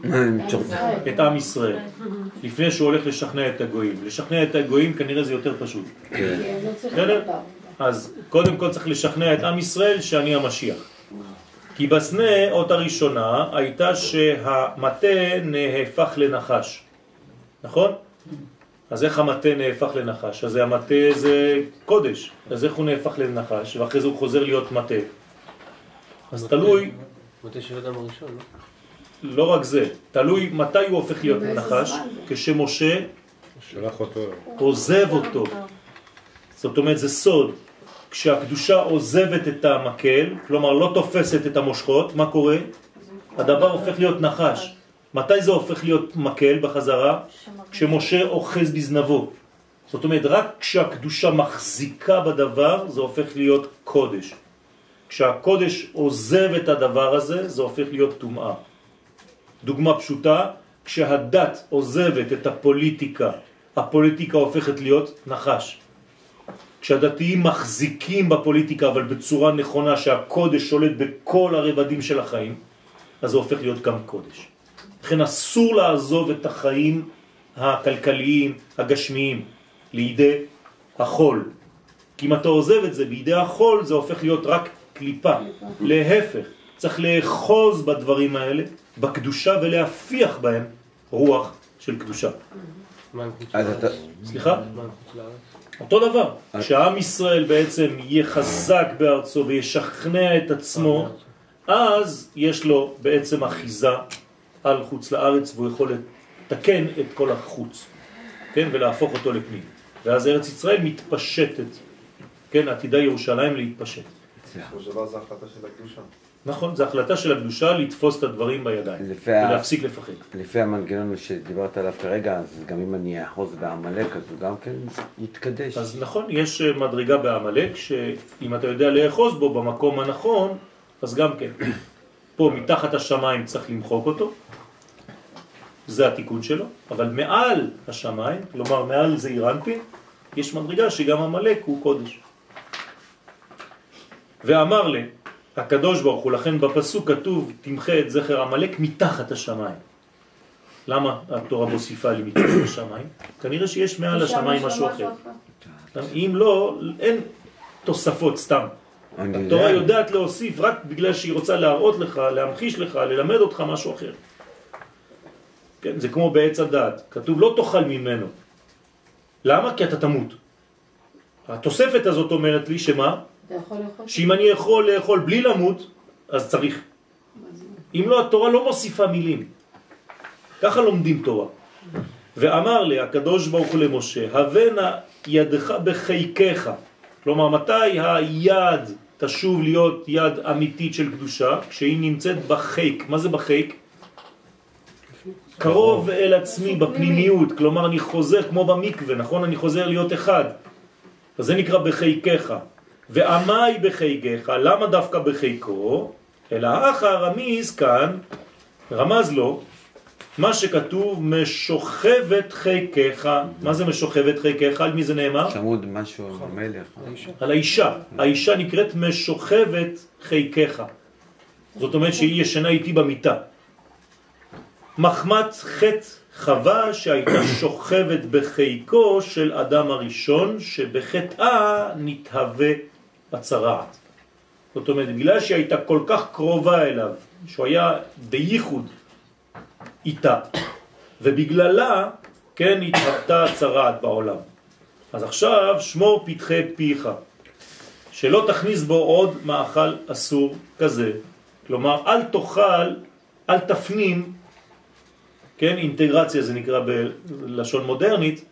את עם ישראל. לפני שהוא הולך לשכנע את הגויים. לשכנע את הגויים כנראה זה יותר פשוט. לא בסדר? אותם. אז קודם כל צריך לשכנע את עם ישראל שאני המשיח. כי בסנה אות הראשונה הייתה שהמטה נהפך לנחש. נכון? אז איך המטה נהפך לנחש? אז המטה זה קודש. אז איך הוא נהפך לנחש? ואחרי זה הוא חוזר להיות מטה. אז תלוי, מתי של אדם הראשון, לא? לא רק זה, תלוי מתי הוא הופך להיות נחש? כשמשה שלח אותו. עוזב אותו. זאת אומרת, זה סוד. כשהקדושה עוזבת את המקל, כלומר לא תופסת את המושכות, מה קורה? הדבר הופך להיות נחש. מתי זה הופך להיות מקל בחזרה? כשמשה אוחז בזנבו. זאת אומרת, רק כשהקדושה מחזיקה בדבר, זה הופך להיות קודש. כשהקודש עוזב את הדבר הזה, זה הופך להיות טומאה. דוגמה פשוטה, כשהדת עוזבת את הפוליטיקה, הפוליטיקה הופכת להיות נחש. כשהדתיים מחזיקים בפוליטיקה, אבל בצורה נכונה, שהקודש שולט בכל הרבדים של החיים, אז זה הופך להיות גם קודש. לכן אסור לעזוב את החיים הכלכליים, הגשמיים, לידי החול. כי אם אתה עוזב את זה בידי החול, זה הופך להיות רק קליפה. להפך, צריך לאחוז בדברים האלה, בקדושה, ולהפיח בהם רוח של קדושה. סליחה? אותו דבר. כשעם ישראל בעצם יהיה חזק בארצו וישכנע את עצמו, אז יש לו בעצם אחיזה על חוץ לארץ והוא יכול לתקן את כל החוץ, כן, ולהפוך אותו לפנים. ואז ארץ ישראל מתפשטת, כן, עתידה ירושלים להתפשט. בסופו של דבר זו החלטה של הקדושה. נכון, זו החלטה של הקדושה לתפוס את הדברים בידיים ולהפסיק לפחד. לפי המנגנון שדיברת עליו כרגע, אז גם אם אני אחוז בעמלק, אז הוא גם כן יתקדש. אז נכון, יש אה, מדרגה בעמלק, שאם אתה יודע לאחוז בו במקום הנכון, אז גם כן. פה מתחת השמיים צריך למחוק אותו, זה התיקון שלו, אבל מעל השמיים, כלומר מעל זעיר אנפין, יש מדרגה שגם עמלק הוא קודש. ואמר לי, הקדוש ברוך הוא, לכן בפסוק כתוב, תמחה את זכר עמלק מתחת השמיים. למה התורה מוסיפה לי מתחת השמיים? כנראה שיש מעל השמיים משהו אחר. אם לא, אין תוספות סתם. התורה יודע. יודעת להוסיף רק בגלל שהיא רוצה להראות לך, להמחיש לך, ללמד אותך משהו אחר. כן, זה כמו בעץ הדעת. כתוב לא תאכל ממנו. למה? כי אתה תמות. התוספת הזאת אומרת לי שמה? שאם אני יכול לאכול בלי למות, אז צריך. אם לא, התורה לא מוסיפה מילים. ככה לומדים תורה. ואמר לי הקדוש ברוך הוא למשה, הבנה ידך בחיקך. כלומר, מתי היד תשוב להיות יד אמיתית של קדושה? כשהיא נמצאת בחיק. מה זה בחיק? קרוב אל עצמי בפנימיות, כלומר אני חוזר כמו במקווה, נכון? אני חוזר להיות אחד. אז זה נקרא בחיקך. ועמי בחיקך, למה דווקא בחיקו? אלא אחר רמיז כאן, רמז לו, מה שכתוב משוכבת חיקך, מה זה משוכבת חיקך? על מי זה נאמר? שמוד משהו על המלך. על האישה. האישה נקראת משוכבת חיקך. זאת אומרת שהיא ישנה איתי במיטה. מחמת חטא חווה שהייתה שוכבת בחיקו של אדם הראשון, שבחטאה נתהווה הצרעת. זאת אומרת, בגלל שהיא הייתה כל כך קרובה אליו, שהוא היה בייחוד איתה, ובגללה, כן, התהוותה הצרעת בעולם. אז עכשיו שמור פתחי פיך, שלא תכניס בו עוד מאכל אסור כזה. כלומר, אל תאכל, אל תפנים, כן, אינטגרציה זה נקרא בלשון מודרנית,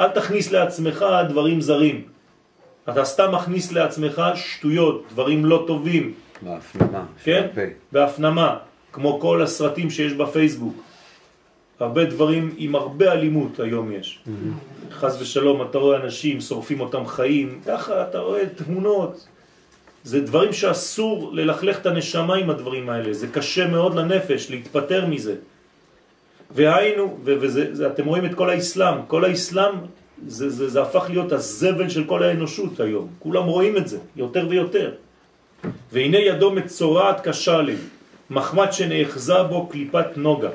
אל תכניס לעצמך דברים זרים. אתה סתם מכניס לעצמך שטויות, דברים לא טובים, בהפנמה. כן? בהפנמה, כמו כל הסרטים שיש בפייסבוק. הרבה דברים עם הרבה אלימות היום יש. חס ושלום, אתה רואה אנשים, שורפים אותם חיים, ככה אתה רואה תמונות. זה דברים שאסור ללכלך את הנשמה עם הדברים האלה, זה קשה מאוד לנפש להתפטר מזה. והיינו, ו- וזה, זה, אתם רואים את כל האסלאם, כל האסלאם זה, זה, זה הפך להיות הזבל של כל האנושות היום, כולם רואים את זה, יותר ויותר. והנה ידו מצורעת קשה לי, מחמד שנאחזה בו קליפת נוגה.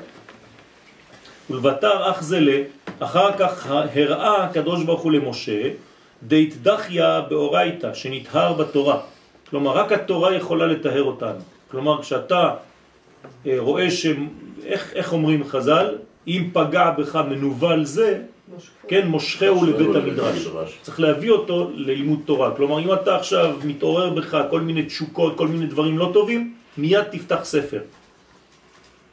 ולבטר אח זה לה, אחר כך הראה הקדוש ברוך הוא למשה, דית דחיה באורייתא, שנטהר בתורה. כלומר, רק התורה יכולה לטהר אותנו. כלומר, כשאתה אה, רואה ש... איך, איך אומרים חז"ל? אם פגע בך מנוול זה, כן, מושכהו לבית המדרש. צריך להביא אותו ללימוד תורה. כלומר, אם אתה עכשיו מתעורר בך כל מיני תשוקות, כל מיני דברים לא טובים, מיד תפתח ספר.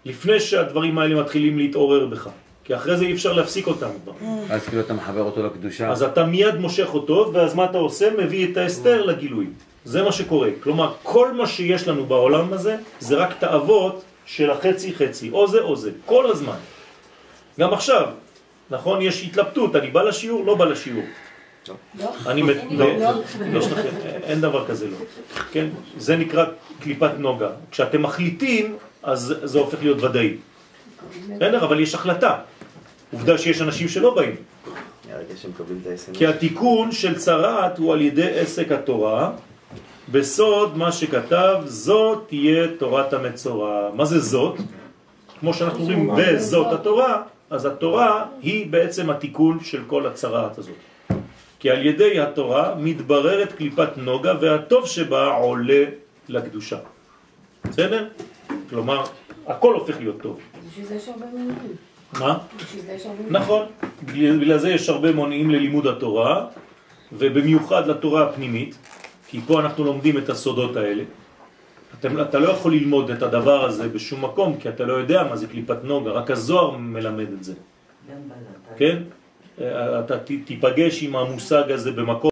לפני שהדברים האלה מתחילים להתעורר בך. כי אחרי זה אי אפשר להפסיק אותם כבר. אז כאילו אתה מחבר אותו לקדושה. אז אתה מיד מושך אותו, ואז מה אתה עושה? מביא את האסתר לגילוי. זה מה שקורה. כלומר, כל מה שיש לנו בעולם הזה, זה רק תאוות של החצי חצי. או זה או זה. כל הזמן. גם עכשיו, נכון? יש התלבטות, אני בא לשיעור, לא בא לשיעור. לא? אני מת... לא, לא. יש לכם, אין דבר כזה לא. כן? זה נקרא קליפת נוגה. כשאתם מחליטים, אז זה הופך להיות ודאי. בסדר? אבל יש החלטה. עובדה שיש אנשים שלא באים. כי התיקון של צרעת הוא על ידי עסק התורה, בסוד מה שכתב, זאת תהיה תורת המצורע. מה זה זאת? כמו שאנחנו אומרים, וזאת התורה, אז התורה היא בעצם התיקון של כל הצרעת הזאת. כי על ידי התורה מתבררת קליפת נוגה והטוב שבה עולה לקדושה. בסדר? כלומר, הכל הופך להיות טוב. בשביל זה יש הרבה מינויים. מה? בשביל זה יש הרבה נכון, בגלל בגלל זה יש הרבה מונעים ללימוד התורה, ובמיוחד לתורה הפנימית, כי פה אנחנו לומדים את הסודות האלה. אתם, אתה לא יכול ללמוד את הדבר הזה בשום מקום, כי אתה לא יודע מה זה קליפת נוגה, רק הזוהר מלמד את זה, כן? אה, אתה תיפגש עם המושג הזה במקום